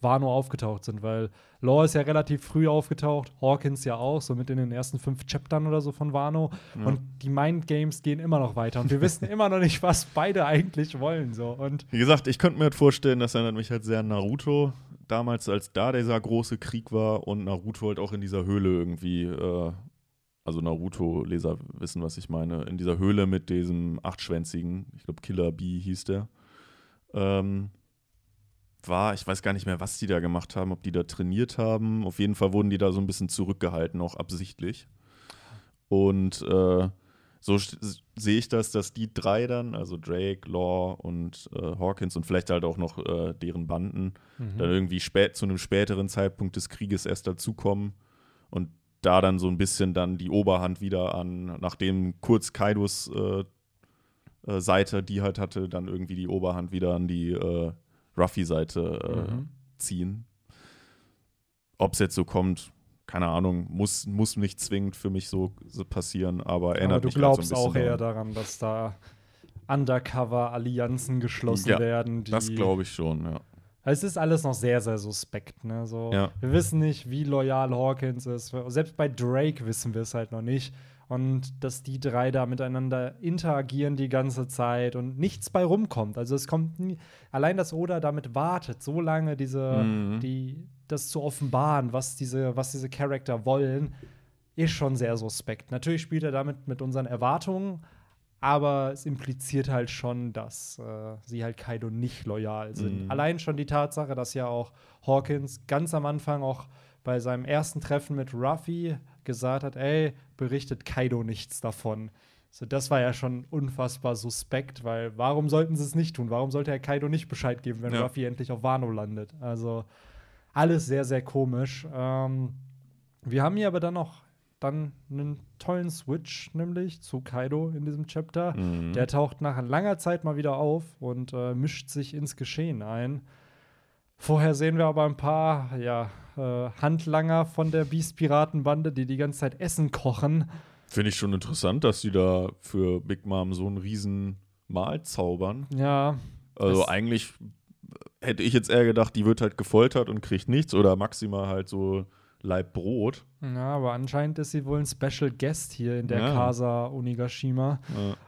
Wano aufgetaucht sind, weil Law ist ja relativ früh aufgetaucht, Hawkins ja auch, so mit in den ersten fünf Chaptern oder so von Wano. Ja. Und die Mindgames gehen immer noch weiter und wir wissen immer noch nicht, was beide eigentlich wollen. So. Und Wie gesagt, ich könnte mir halt vorstellen, das erinnert mich halt sehr an Naruto. Damals, als da dieser große Krieg war und Naruto halt auch in dieser Höhle irgendwie, äh, also Naruto-Leser wissen, was ich meine, in dieser Höhle mit diesem achtschwänzigen, ich glaube Killer Bee hieß der, ähm, war, ich weiß gar nicht mehr, was die da gemacht haben, ob die da trainiert haben. Auf jeden Fall wurden die da so ein bisschen zurückgehalten, auch absichtlich. Und äh, so sehe ich das, dass die drei dann, also Drake, Law und äh, Hawkins und vielleicht halt auch noch äh, deren Banden, Mhm. dann irgendwie spät, zu einem späteren Zeitpunkt des Krieges erst dazukommen und da dann so ein bisschen dann die Oberhand wieder an, nachdem kurz Kaidos äh, äh, Seite, die halt hatte, dann irgendwie die Oberhand wieder an die äh, Ruffy-Seite äh, Mhm. ziehen. Ob es jetzt so kommt, keine Ahnung, muss, muss nicht zwingend für mich so, passieren, aber erinnert Aber du mich grad glaubst so auch eher daran. dass da Undercover-Allianzen geschlossen Ja, werden. Die Das glaube ich schon, ja. Es ist alles noch sehr, sehr suspekt. Ne? So, Ja. Wir wissen nicht, wie loyal Hawkins ist. Selbst bei Drake wissen wir es halt noch nicht. Und dass die drei da miteinander interagieren die ganze Zeit und nichts bei rumkommt. Also es kommt nie, allein, dass Oda damit wartet, so lange diese, Mhm. die, das zu offenbaren, was diese, was diese Charakter wollen, ist schon sehr suspekt. Natürlich spielt er damit mit unseren Erwartungen, aber es impliziert halt schon, dass äh, sie halt Kaido nicht loyal sind. Mhm. Allein schon die Tatsache, dass ja auch Hawkins ganz am Anfang auch bei seinem ersten Treffen mit Ruffy gesagt hat, ey, berichtet Kaido nichts davon. So, das war ja schon unfassbar suspekt, weil warum sollten sie es nicht tun? Warum sollte er Kaido nicht Bescheid geben, wenn Ja. Ruffy endlich auf Wano landet? Also alles sehr, sehr komisch. Ähm, wir haben hier aber dann noch dann einen tollen Switch, nämlich zu Kaido in diesem Chapter. Mhm. Der taucht nach langer Zeit mal wieder auf und äh, mischt sich ins Geschehen ein. Vorher sehen wir aber ein paar ja, äh, Handlanger von der Beast-Piratenbande, die die ganze Zeit Essen kochen. Finde ich schon interessant, dass die da für Big Mom so einen riesen Mahl zaubern. Ja, Also eigentlich hätte ich jetzt eher gedacht, die wird halt gefoltert und kriegt nichts oder maximal halt so Leib Brot. ja, aber anscheinend ist sie wohl ein Special Guest hier in der Ja. Casa Onigashima.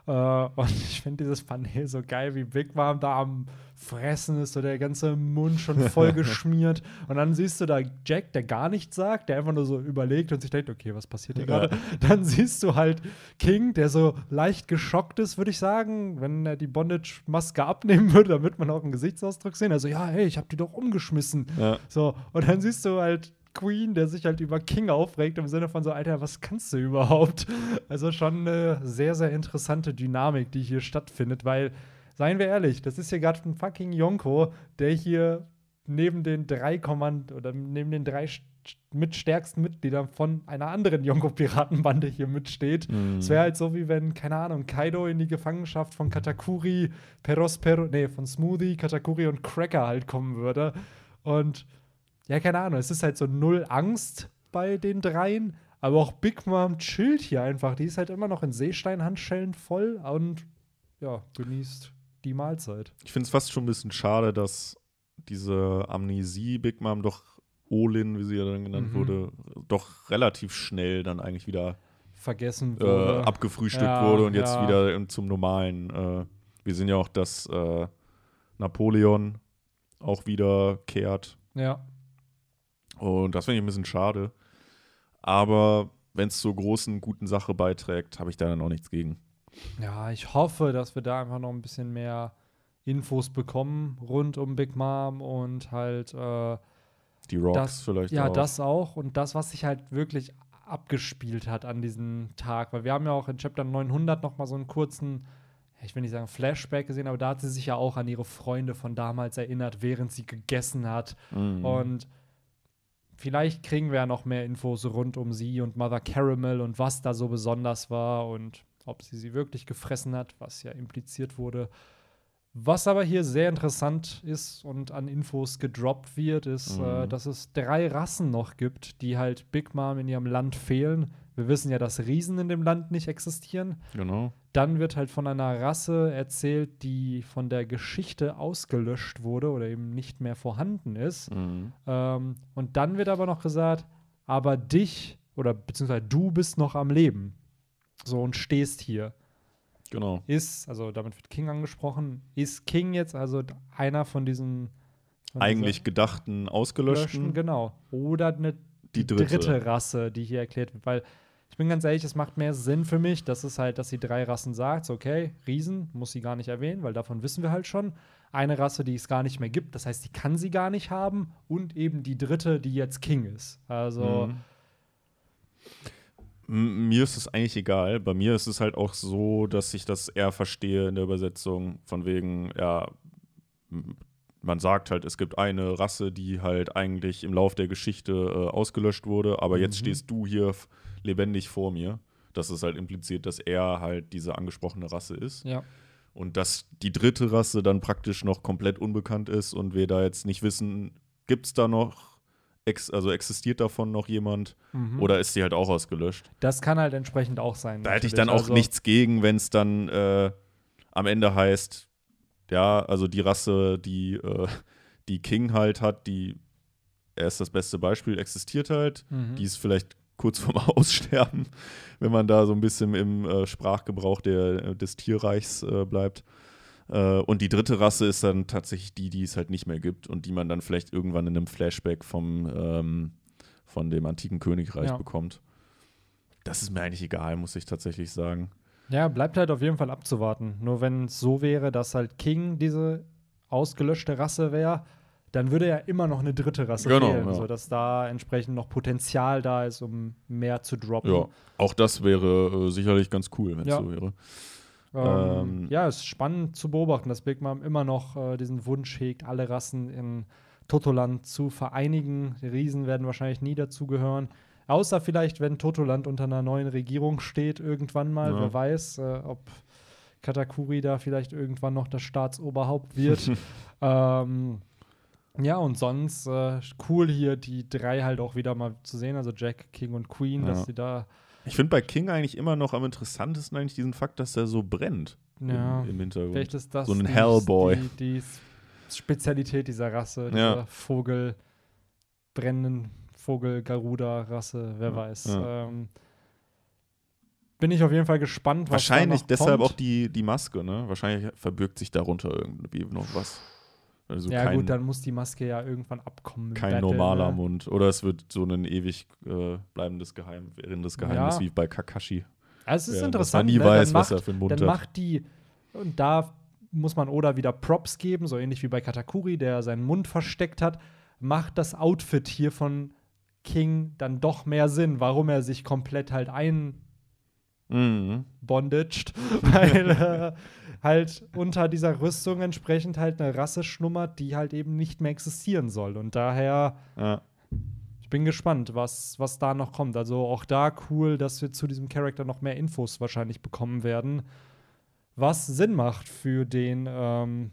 Ja. Äh, und ich finde dieses Panel so geil, wie Big Mom da am Fressen ist, so der ganze Mund schon voll geschmiert. Und dann siehst du da Jack, der gar nichts sagt, der einfach nur so überlegt und sich denkt, okay, was passiert hier Ja. gerade? Dann siehst du halt King, der so leicht geschockt ist, würde ich sagen, wenn er die Bondage-Maske abnehmen würde, damit man auch einen Gesichtsausdruck sehen. Also, ja, hey, ich hab die doch umgeschmissen. So, und dann siehst du halt Queen, der sich halt über King aufregt, im Sinne von so, Alter, was kannst du überhaupt? Also schon eine sehr, sehr interessante Dynamik, die hier stattfindet, weil, seien wir ehrlich, das ist hier gerade ein fucking Yonko, der hier neben den drei Kommand oder neben den drei st- mitstärksten Mitgliedern von einer anderen Yonko-Piratenbande hier mitsteht. Mhm. Es wäre halt so, wie wenn, keine Ahnung, Kaido in die Gefangenschaft von Katakuri, Perospero, nee, von Smoothie, Katakuri und Cracker halt kommen würde. Und ja, keine Ahnung, es ist halt so null Angst bei den dreien, aber auch Big Mom chillt hier einfach. Die ist halt immer noch in Seesteinhandschellen voll und ja, genießt die Mahlzeit. Ich finde es fast schon ein bisschen schade, dass diese Amnesie Big Mom doch Olin, wie sie ja dann genannt Mhm. wurde, doch relativ schnell dann eigentlich wieder Vergessen äh, wurde. abgefrühstückt Ja, wurde und jetzt ja. wieder in- zum normalen. Äh, wir sehen ja auch, dass äh, Napoleon auch wieder kehrt. ja. Und das finde ich ein bisschen schade. Aber wenn es zur großen, guten Sache beiträgt, habe ich da dann auch nichts gegen. Ja, ich hoffe, dass wir da einfach noch ein bisschen mehr Infos bekommen rund um Big Mom und halt äh, Die Rocks Das- vielleicht Ja, auch. das auch. Und das, was sich halt wirklich abgespielt hat an diesem Tag. Weil wir haben ja auch in Chapter 900 noch mal so einen kurzen, ich will nicht sagen Flashback gesehen, aber da hat sie sich ja auch an ihre Freunde von damals erinnert, während sie gegessen hat. Mhm. Und vielleicht kriegen wir ja noch mehr Infos rund um sie und Mother Caramel und was da so besonders war. Und ob sie sie wirklich gefressen hat, was ja impliziert wurde. Was aber hier sehr interessant ist und an Infos gedroppt wird, ist, Mhm. äh, dass es drei Rassen noch gibt, die halt Big Mom in ihrem Land fehlen. Wir wissen ja, dass Riesen in dem Land nicht existieren. Genau. Dann wird halt von einer Rasse erzählt, die von der Geschichte ausgelöscht wurde oder eben nicht mehr vorhanden ist. Mhm. Ähm, und dann wird aber noch gesagt, aber dich oder beziehungsweise du bist noch am Leben. So und stehst hier. Genau. Ist, also damit wird King angesprochen, ist King jetzt also einer von diesen von Eigentlich gedachten ausgelöschten. gelöschten, genau. Oder eine Die dritte. Rasse, die hier erklärt wird. Weil ich bin ganz ehrlich, es macht mehr Sinn für mich, dass es halt, dass sie drei Rassen sagt. Okay, Riesen muss sie gar nicht erwähnen, weil davon wissen wir halt schon. Eine Rasse, die es gar nicht mehr gibt, das heißt, die kann sie gar nicht haben. Und eben die dritte, die jetzt King ist. Also, Mhm. Mir ist es eigentlich egal. Bei mir ist es halt auch so, dass ich das eher verstehe in der Übersetzung, von wegen, ja, man sagt halt, es gibt eine Rasse, die halt eigentlich im Lauf der Geschichte äh, ausgelöscht wurde, aber jetzt Mhm. stehst du hier lebendig vor mir. Das ist halt impliziert, dass er halt diese angesprochene Rasse ist. ja. Und dass die dritte Rasse dann praktisch noch komplett unbekannt ist und wir da jetzt nicht wissen, gibt es da noch, ex also existiert davon noch jemand Mhm. oder ist die halt auch ausgelöscht? das kann halt entsprechend auch sein. Da hätte ich dann auch Also, nichts gegen, wenn es dann äh, am Ende heißt, ja, also die Rasse, die, äh, die King halt hat, die, er ist das beste Beispiel, existiert halt. Mhm. Die ist vielleicht kurz vorm Aussterben, wenn man da so ein bisschen im äh, Sprachgebrauch der, des Tierreichs äh, bleibt. Äh, und die dritte Rasse ist dann tatsächlich die, die es halt nicht mehr gibt und die man dann vielleicht irgendwann in einem Flashback vom, ähm, von dem antiken Königreich Ja. bekommt. Das ist mir eigentlich egal, muss ich tatsächlich sagen. Ja, bleibt halt auf jeden Fall abzuwarten. Nur wenn es so wäre, dass halt King diese ausgelöschte Rasse wäre, dann würde ja immer noch eine dritte Rasse Genau, fehlen, ja. sodass da entsprechend noch Potenzial da ist, um mehr zu droppen. Ja, auch das wäre äh, sicherlich ganz cool, wenn es Ja. so wäre. Ähm, Ähm, ja, es ist spannend zu beobachten, dass Big Mom immer noch äh, diesen Wunsch hegt, alle Rassen in Totoland zu vereinigen. Die Riesen werden wahrscheinlich nie dazugehören. Außer vielleicht, wenn Totoland unter einer neuen Regierung steht, irgendwann mal. Ja. Wer weiß, äh, ob Katakuri da vielleicht irgendwann noch das Staatsoberhaupt wird. ähm, ja, und sonst äh, cool hier die drei halt auch wieder mal zu sehen, also Jack, King und Queen, Ja. dass sie da Ich finde bei King eigentlich immer noch am interessantesten eigentlich diesen Fakt, dass er so brennt ja, im, im Hintergrund. Vielleicht ist das So ein die, Hellboy. Die, die Spezialität dieser Rasse, dieser Ja. Vogel, brennenden Vogel, Garuda-Rasse, wer Ja, weiß. ja. Ähm, bin ich auf jeden Fall gespannt, was Wahrscheinlich deshalb kommt. auch die, die Maske, ne? Wahrscheinlich verbirgt sich darunter irgendwie noch was. Also ja, kein, gut, dann muss die Maske ja irgendwann abkommen. kein Battle, normaler ne? Mund. Oder es wird so ein ewig äh, bleibendes Geheim, währendes Geheimnis Ja. wie bei Kakashi. Also es ist Ja, interessant, nie ne? weiß, dann was macht, er für einen Mund dann hat. macht die, und da muss man Oda wieder Props geben, so ähnlich wie bei Katakuri, der seinen Mund versteckt hat, macht das Outfit hier von King dann doch mehr Sinn, warum er sich komplett halt ein Mhm. weil äh, halt unter dieser Rüstung entsprechend halt eine Rasse schlummert, die halt eben nicht mehr existieren soll. Und daher, Ja. ich bin gespannt, was, was da noch kommt. Also auch da cool, dass wir zu diesem Charakter noch mehr Infos wahrscheinlich bekommen werden. Was Sinn macht für den ähm,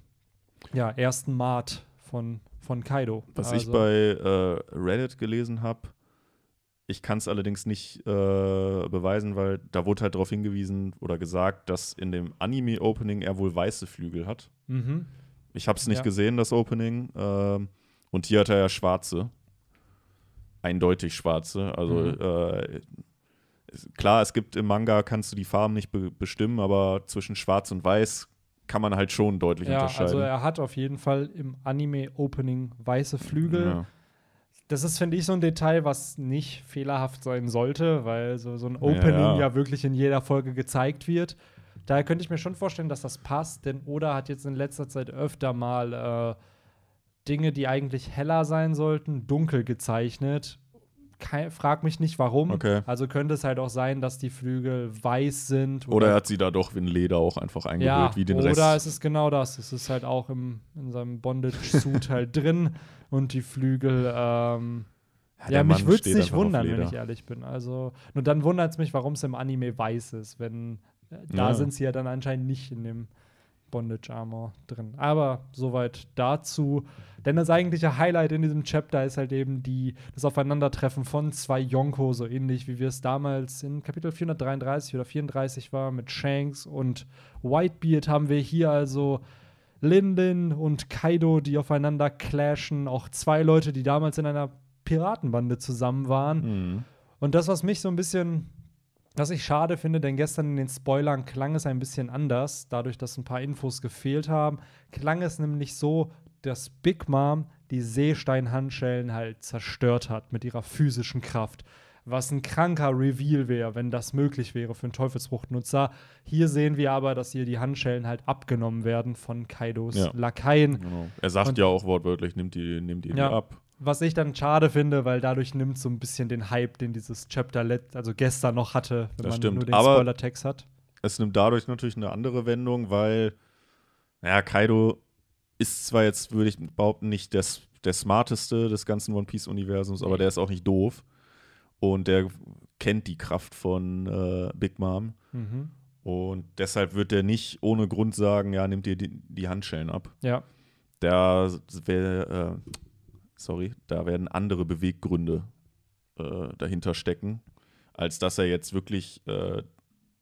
ja, ersten Mart von, von Kaido. Was ich Also, bei äh, Reddit gelesen habe, ich kann es allerdings nicht äh, beweisen, weil da wurde halt darauf hingewiesen oder gesagt, dass in dem Anime-Opening er wohl weiße Flügel hat. Mhm. Ich habe es nicht Ja. gesehen, das Opening. Ähm, und hier hat er ja schwarze. Eindeutig schwarze. Also Mhm. äh, klar, es gibt im Manga, kannst du die Farben nicht be bestimmen, aber zwischen schwarz und weiß kann man halt schon deutlich Ja, unterscheiden. also er hat auf jeden Fall im Anime-Opening weiße Flügel. ja. Das ist, finde ich, so ein Detail, was nicht fehlerhaft sein sollte, weil so, so ein Opening ja. ja. wirklich in jeder Folge gezeigt wird. Daher könnte ich mir schon vorstellen, dass das passt, denn Oda hat jetzt in letzter Zeit öfter mal äh, Dinge, die eigentlich heller sein sollten, dunkel gezeichnet. Kei frag mich nicht warum. Okay. Also könnte es halt auch sein, dass die Flügel weiß sind. Oder er hat sie da doch in Leder auch einfach eingehüllt, ja, wie den oder Rest. es ist genau das. Es ist halt auch im, in seinem Bondage-Suit halt drin und die Flügel. Ähm, ja, der mich würde es nicht wundern, wenn ich ehrlich bin. Also, nur dann wundert es mich, warum es im Anime weiß ist, wenn da Ja. sind sie ja dann anscheinend nicht in dem Bondage Armor drin. Aber soweit dazu. Denn das eigentliche Highlight in diesem Chapter ist halt eben die, das Aufeinandertreffen von zwei Yonko, so ähnlich wie wir es damals in Kapitel 433 oder 34 war mit Shanks und Whitebeard haben wir hier also Lin Lin und Kaido, die aufeinander clashen. Auch zwei Leute, die damals in einer Piratenbande zusammen waren. Mhm. Und das, was mich so ein bisschen, was ich schade finde, denn gestern in den Spoilern klang es ein bisschen anders, dadurch, dass ein paar Infos gefehlt haben, klang es nämlich so, dass Big Mom die Seesteinhandschellen halt zerstört hat mit ihrer physischen Kraft. Was ein kranker Reveal wäre, wenn das möglich wäre für einen Teufelsfruchtnutzer. Hier sehen wir aber, dass hier die Handschellen halt abgenommen werden von Kaidos Ja. Lakaien. Genau. Er sagt Und- ja auch wortwörtlich, nimmt die, nimmt die Ja. ab. Was ich dann schade finde, weil dadurch nimmt so ein bisschen den Hype, den dieses Chapter, let also gestern noch hatte, wenn Das man stimmt. nur den Spoiler-Text hat. Es nimmt dadurch natürlich eine andere Wendung, weil, naja, Kaido ist zwar jetzt, würde ich behaupten, nicht des, der smarteste des ganzen One Piece-Universums, aber der ist auch nicht doof. Und der kennt die Kraft von äh, Big Mom. Mhm. Und deshalb wird er nicht ohne Grund sagen, ja, nimmt dir die, die Handschellen ab. Ja, Da wär, äh, sorry, da werden andere Beweggründe äh, dahinter stecken, als dass er jetzt wirklich äh,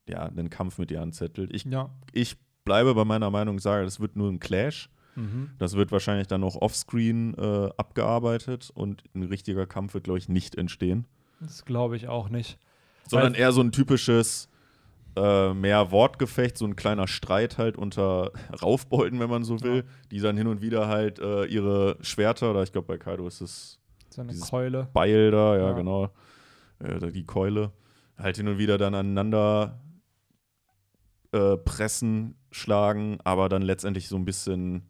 ja, einen Kampf mit ihr anzettelt. Ich, ja. ich bleibe bei meiner Meinung, sage, das wird nur ein Clash. Mhm. Das wird wahrscheinlich dann noch offscreen äh, abgearbeitet und ein richtiger Kampf wird, glaube ich, nicht entstehen. Das glaube ich auch nicht. Sondern Weil- eher so ein typisches äh, mehr Wortgefecht, so ein kleiner Streit halt unter Raufbeuten, wenn man so will, Ja. die dann hin und wieder halt äh, ihre Schwerter, oder ich glaube bei Kaido ist es So eine Keule. Beil da, ja, Ja. genau, äh, die Keule, halt hin und wieder dann aneinander äh, pressen, schlagen, aber dann letztendlich so ein bisschen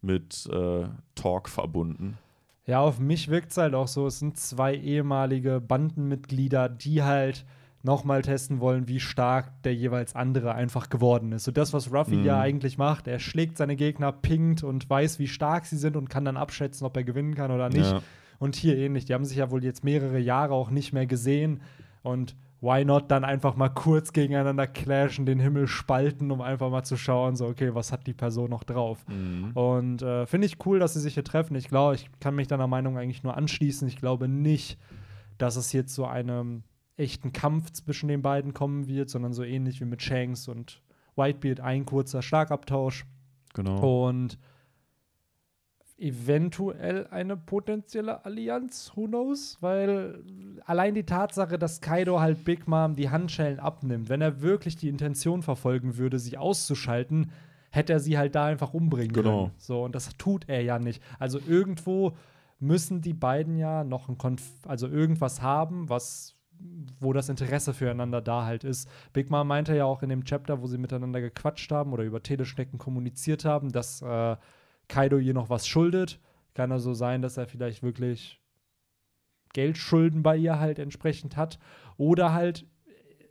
mit äh, Talk verbunden. Ja, auf mich wirkt es halt auch so, es sind zwei ehemalige Bandenmitglieder, die halt nochmal testen wollen, wie stark der jeweils andere einfach geworden ist. So das, was Ruffy Mhm. ja eigentlich macht, er schlägt seine Gegner, pinkt und weiß, wie stark sie sind und kann dann abschätzen, ob er gewinnen kann oder nicht. Ja. Und hier ähnlich. Die haben sich ja wohl jetzt mehrere Jahre auch nicht mehr gesehen. Und why not dann einfach mal kurz gegeneinander clashen, den Himmel spalten, um einfach mal zu schauen, so, okay, was hat die Person noch drauf? Mhm. Und äh, finde ich cool, dass sie sich hier treffen. Ich glaube, ich kann mich deiner Meinung eigentlich nur anschließen. Ich glaube nicht, dass es jetzt so einem echten Kampf zwischen den beiden kommen wird, sondern so ähnlich wie mit Shanks und Whitebeard ein kurzer Schlagabtausch Genau. und eventuell eine potenzielle Allianz, who knows? Weil allein die Tatsache, dass Kaido halt Big Mom die Handschellen abnimmt, wenn er wirklich die Intention verfolgen würde, sie auszuschalten, hätte er sie halt da einfach umbringen Genau. können. So, und das tut er ja nicht. Also irgendwo müssen die beiden ja noch ein Konf also irgendwas haben, was wo das Interesse füreinander da halt ist. Big Mom meinte ja auch in dem Chapter, wo sie miteinander gequatscht haben oder über Teleschnecken kommuniziert haben, dass äh, Kaido ihr noch was schuldet. Kann also sein, dass er vielleicht wirklich Geldschulden bei ihr halt entsprechend hat. Oder halt,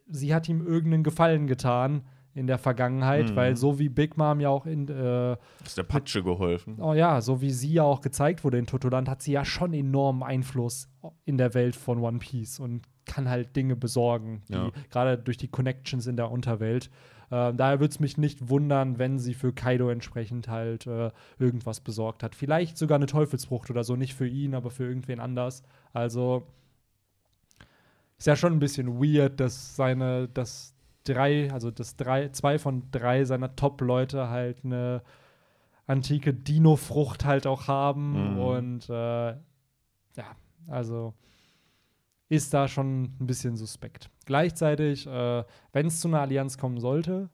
sie hat ihm irgendeinen Gefallen getan in der Vergangenheit, Mhm. weil so wie Big Mom ja auch in äh, Ist der Patsche geholfen. Oh ja, so wie sie ja auch gezeigt wurde in Totoland, hat sie ja schon enormen Einfluss in der Welt von One Piece und kann halt Dinge besorgen, die Ja. gerade durch die Connections in der Unterwelt. Ähm, daher würde es mich nicht wundern, wenn sie für Kaido entsprechend halt äh, irgendwas besorgt hat. Vielleicht sogar eine Teufelsfrucht oder so, nicht für ihn, aber für irgendwen anders. Also ist ja schon ein bisschen weird, dass seine, dass drei, also dass drei, zwei von drei seiner Top-Leute halt eine antike Dino-Frucht halt auch haben. Mhm. Und äh, ja, also ist da schon ein bisschen suspekt. Gleichzeitig, äh, wenn es zu einer Allianz kommen sollte,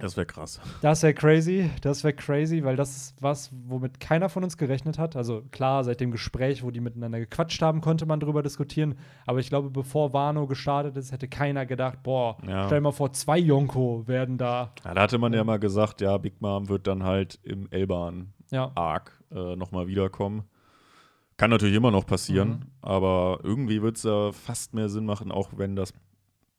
Das wäre krass. das wäre crazy, das wäre crazy, weil das ist was, womit keiner von uns gerechnet hat. Also klar, seit dem Gespräch, wo die miteinander gequatscht haben, konnte man darüber diskutieren. Aber ich glaube, bevor Wano gestartet ist, hätte keiner gedacht, boah, Ja. stell mal vor, zwei Yonko werden da. Ja, da hatte man ja mal gesagt, ja, Big Mom wird dann halt im Ja, Elban-Arc äh, nochmal wiederkommen. Kann natürlich immer noch passieren, Mhm. aber irgendwie wird es ja fast mehr Sinn machen, auch wenn das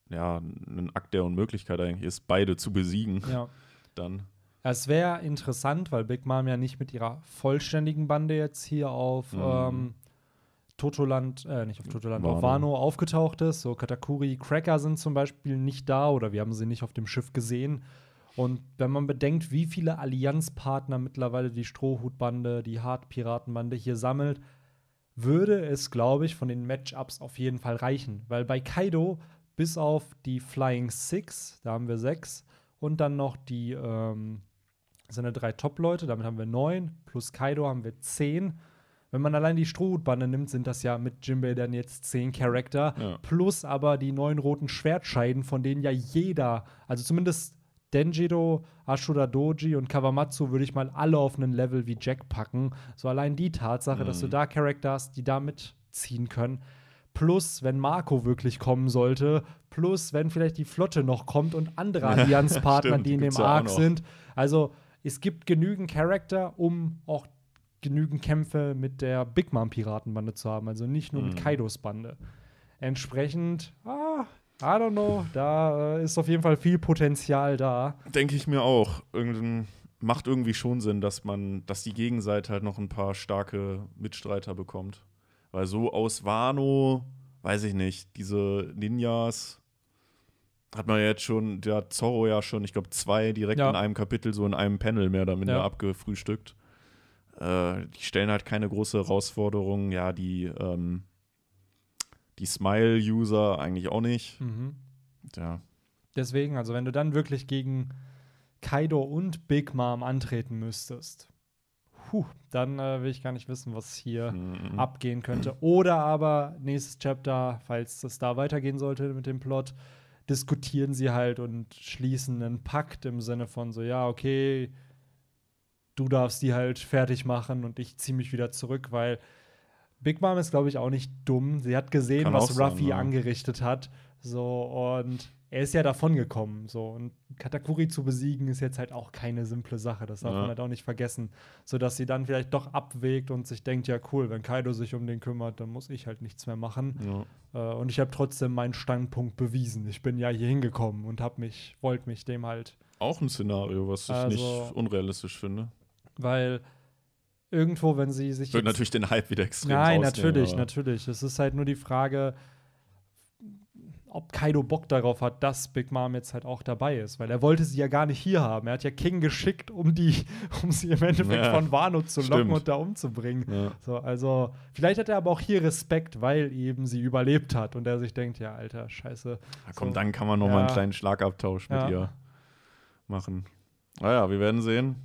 ja ein Akt der Unmöglichkeit eigentlich ist, beide zu besiegen. ja. Dann. Es wäre interessant, weil Big Mom ja nicht mit ihrer vollständigen Bande jetzt hier auf Mhm. ähm, Totoland, äh, nicht auf Totoland, Wano. auf Wano aufgetaucht ist. So Katakuri Cracker sind zum Beispiel nicht da oder wir haben sie nicht auf dem Schiff gesehen. Und wenn man bedenkt, wie viele Allianzpartner mittlerweile die Strohhutbande, die Hart-Piratenbande hier sammelt, würde es, glaube ich, von den Matchups auf jeden Fall reichen. Weil bei Kaido, bis auf die Flying Six, da haben wir sechs, und dann noch die, ähm, sind ja drei Top-Leute, damit haben wir neun, plus Kaido haben wir zehn. Wenn man allein die Strohhutbande nimmt, sind das ja mit Jinbei dann jetzt zehn Charakter, Ja. plus aber die neun roten Schwertscheiden, von denen ja jeder, also zumindest Denjiro, Ashura Doji und Kawamatsu würde ich mal alle auf einen Level wie Jack packen. So allein die Tatsache, dass du Mhm. da Charakter hast, die da mitziehen können. Plus, wenn Marco wirklich kommen sollte, plus, wenn vielleicht die Flotte noch kommt und andere Allianzpartner, Stimmt, die in dem Arc sind. Also, es gibt genügend Charakter, um auch genügend Kämpfe mit der Big Mom Piratenbande zu haben, also nicht nur mit Mhm. Kaidos Bande. Entsprechend, ah, I don't know, da äh, ist auf jeden Fall viel Potenzial da. Denke ich mir auch. Irgendein, macht irgendwie schon Sinn, dass man, dass die Gegenseite halt noch ein paar starke Mitstreiter bekommt. Weil so aus Wano, weiß ich nicht, diese Ninjas hat man jetzt schon, der hat Zorro ja schon, ich glaube, zwei direkt Ja. in einem Kapitel, so in einem Panel mehr oder minder Ja. abgefrühstückt. Äh, die stellen halt keine große Herausforderung. Ja, die, ähm, die Smile-User eigentlich auch nicht. Mhm. Ja, Deswegen, also wenn du dann wirklich gegen Kaido und Big Mom antreten müsstest, puh, dann äh, will ich gar nicht wissen, was hier Mhm. abgehen könnte. Oder aber nächstes Chapter, falls es da weitergehen sollte mit dem Plot, diskutieren sie halt und schließen einen Pakt im Sinne von so, ja, okay, du darfst die halt fertig machen und ich ziehe mich wieder zurück, weil Big Mom ist, glaube ich, auch nicht dumm. Sie hat gesehen, Kann was sein, Ruffy ja. angerichtet hat. So, und er ist ja davon gekommen. So, und Katakuri zu besiegen ist jetzt halt auch keine simple Sache. Das darf Ja. man halt auch nicht vergessen. Sodass sie dann vielleicht doch abwägt und sich denkt, ja, cool, wenn Kaido sich um den kümmert, dann muss ich halt nichts mehr machen. ja. Äh, und ich habe trotzdem meinen Standpunkt bewiesen. Ich bin ja hier hingekommen und hab mich, wollte mich dem halt Auch ein Szenario, was ich Also- nicht unrealistisch finde. weil irgendwo, wenn sie sich Wird natürlich den Hype wieder extrem Nein, natürlich, natürlich. Es ist halt nur die Frage, ob Kaido Bock darauf hat, dass Big Mom jetzt halt auch dabei ist, weil er wollte sie ja gar nicht hier haben. Er hat ja King geschickt, um die, um sie im Endeffekt Ja, von Wano zu locken stimmt. und da umzubringen. Ja. So, also vielleicht hat er aber auch hier Respekt, weil eben sie überlebt hat und er sich denkt, ja, Alter, scheiße. Ja, komm, So. dann kann man noch mal einen kleinen Schlagabtausch mit ihr machen. Naja, wir werden sehen.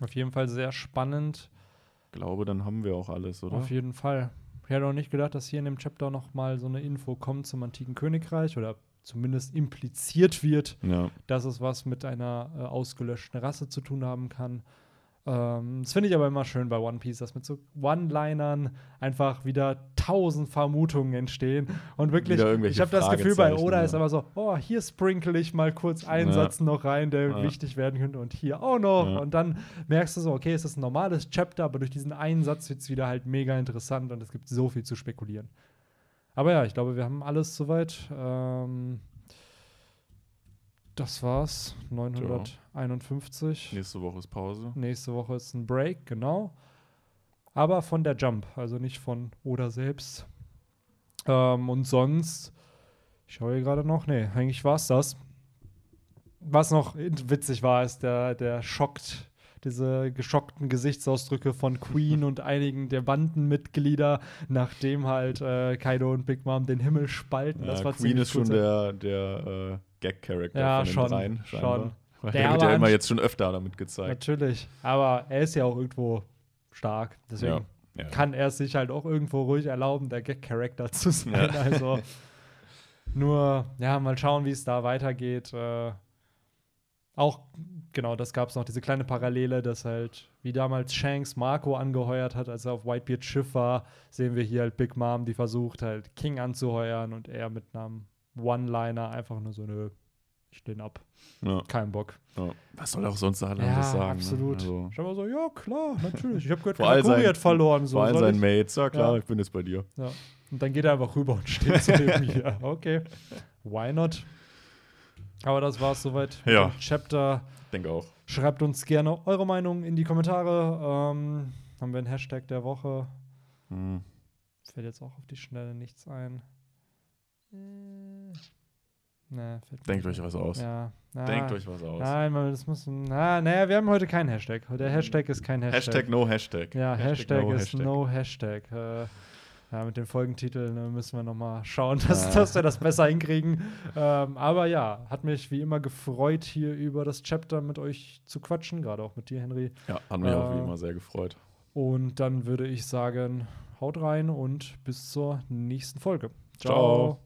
Auf jeden Fall sehr spannend. Glaube, dann haben wir auch alles, oder? Auf jeden Fall. Ich hätte auch nicht gedacht, dass hier in dem Chapter noch mal so eine Info kommt zum antiken Königreich oder zumindest impliziert wird, Ja. dass es was mit einer äh, ausgelöschten Rasse zu tun haben kann. Ähm, das finde ich aber immer schön bei One Piece, dass mit so One-Linern einfach wieder tausend Vermutungen entstehen. Und wirklich, ich habe das Gefühl, bei Oda ja. ist aber so, oh, hier sprinkle ich mal kurz einen Ja. Satz noch rein, der Ja. wichtig werden könnte und hier auch noch. Und dann merkst du so, okay, es ist ein normales Chapter, aber durch diesen einen Satz wird es wieder halt mega interessant und es gibt so viel zu spekulieren. Aber ja, ich glaube, wir haben alles soweit. Ähm, das war's. 951. Nächste Woche ist Pause. Nächste Woche ist ein Break, genau. Aber von der Jump, also nicht von Oda selbst. Ähm, und sonst, ich schaue hier gerade noch, nee, eigentlich war es das. Was noch witzig war, ist der, der schockt, diese geschockten Gesichtsausdrücke von Queen und einigen der Bandenmitglieder, nachdem halt äh, Kaido und Big Mom den Himmel spalten. das Ja, war Queen ist schon der, der äh, Gag-Character Ja, von den schon, dreien. scheinbar. schon. Weil Der Der wird ja immer jetzt schon öfter damit gezeigt. Natürlich, aber er ist ja auch irgendwo stark. Deswegen Ja. Ja. kann er es sich halt auch irgendwo ruhig erlauben, der Gag-Charakter zu sein. Ja. Also nur, ja, mal schauen, wie es da weitergeht. Äh, auch, genau, das gab es noch, diese kleine Parallele, dass halt, wie damals Shanks Marco angeheuert hat, als er auf Whitebeard Schiff war, sehen wir hier halt Big Mom, die versucht halt King anzuheuern und er mit einem One-Liner einfach nur so, nö, ich lehne ab, Ja, kein Bock. ja. Was soll auch sonst alle Ja, sagen? absolut. Ne? Also, Ich war so, ja, klar, natürlich. Ich habe gehört, seinen- hat verloren. So, vor allem ich? Mates, ja klar, Ja. ich bin jetzt bei dir. Ja. Und dann geht er einfach rüber und steht zu dem hier. Okay, why not? Aber das war's soweit Ja. Chapter. Denke auch. Schreibt uns gerne eure Meinung in die Kommentare. Ähm, haben wir einen Hashtag der Woche? Hm. fällt jetzt auch auf die Schnelle nichts ein. Äh, fällt mir Denkt euch was aus. Ja. Na, Denkt euch was aus. Nein, das muss. Na, naja, wir haben heute keinen Hashtag. Der Hashtag ist kein Hashtag. Hashtag no Hashtag. Ja, Hashtag, no ist Hashtag. no Hashtag. Äh, ja, mit dem Folgentitel ne, müssen wir noch mal schauen, dass, Ah. dass wir das besser hinkriegen. Ähm, aber ja, hat mich wie immer gefreut, hier über das Chapter mit euch zu quatschen, gerade auch mit dir, Henry. Ja, hat mich auch wie Äh, immer sehr gefreut. Und dann würde ich sagen, haut rein und bis zur nächsten Folge. Ciao.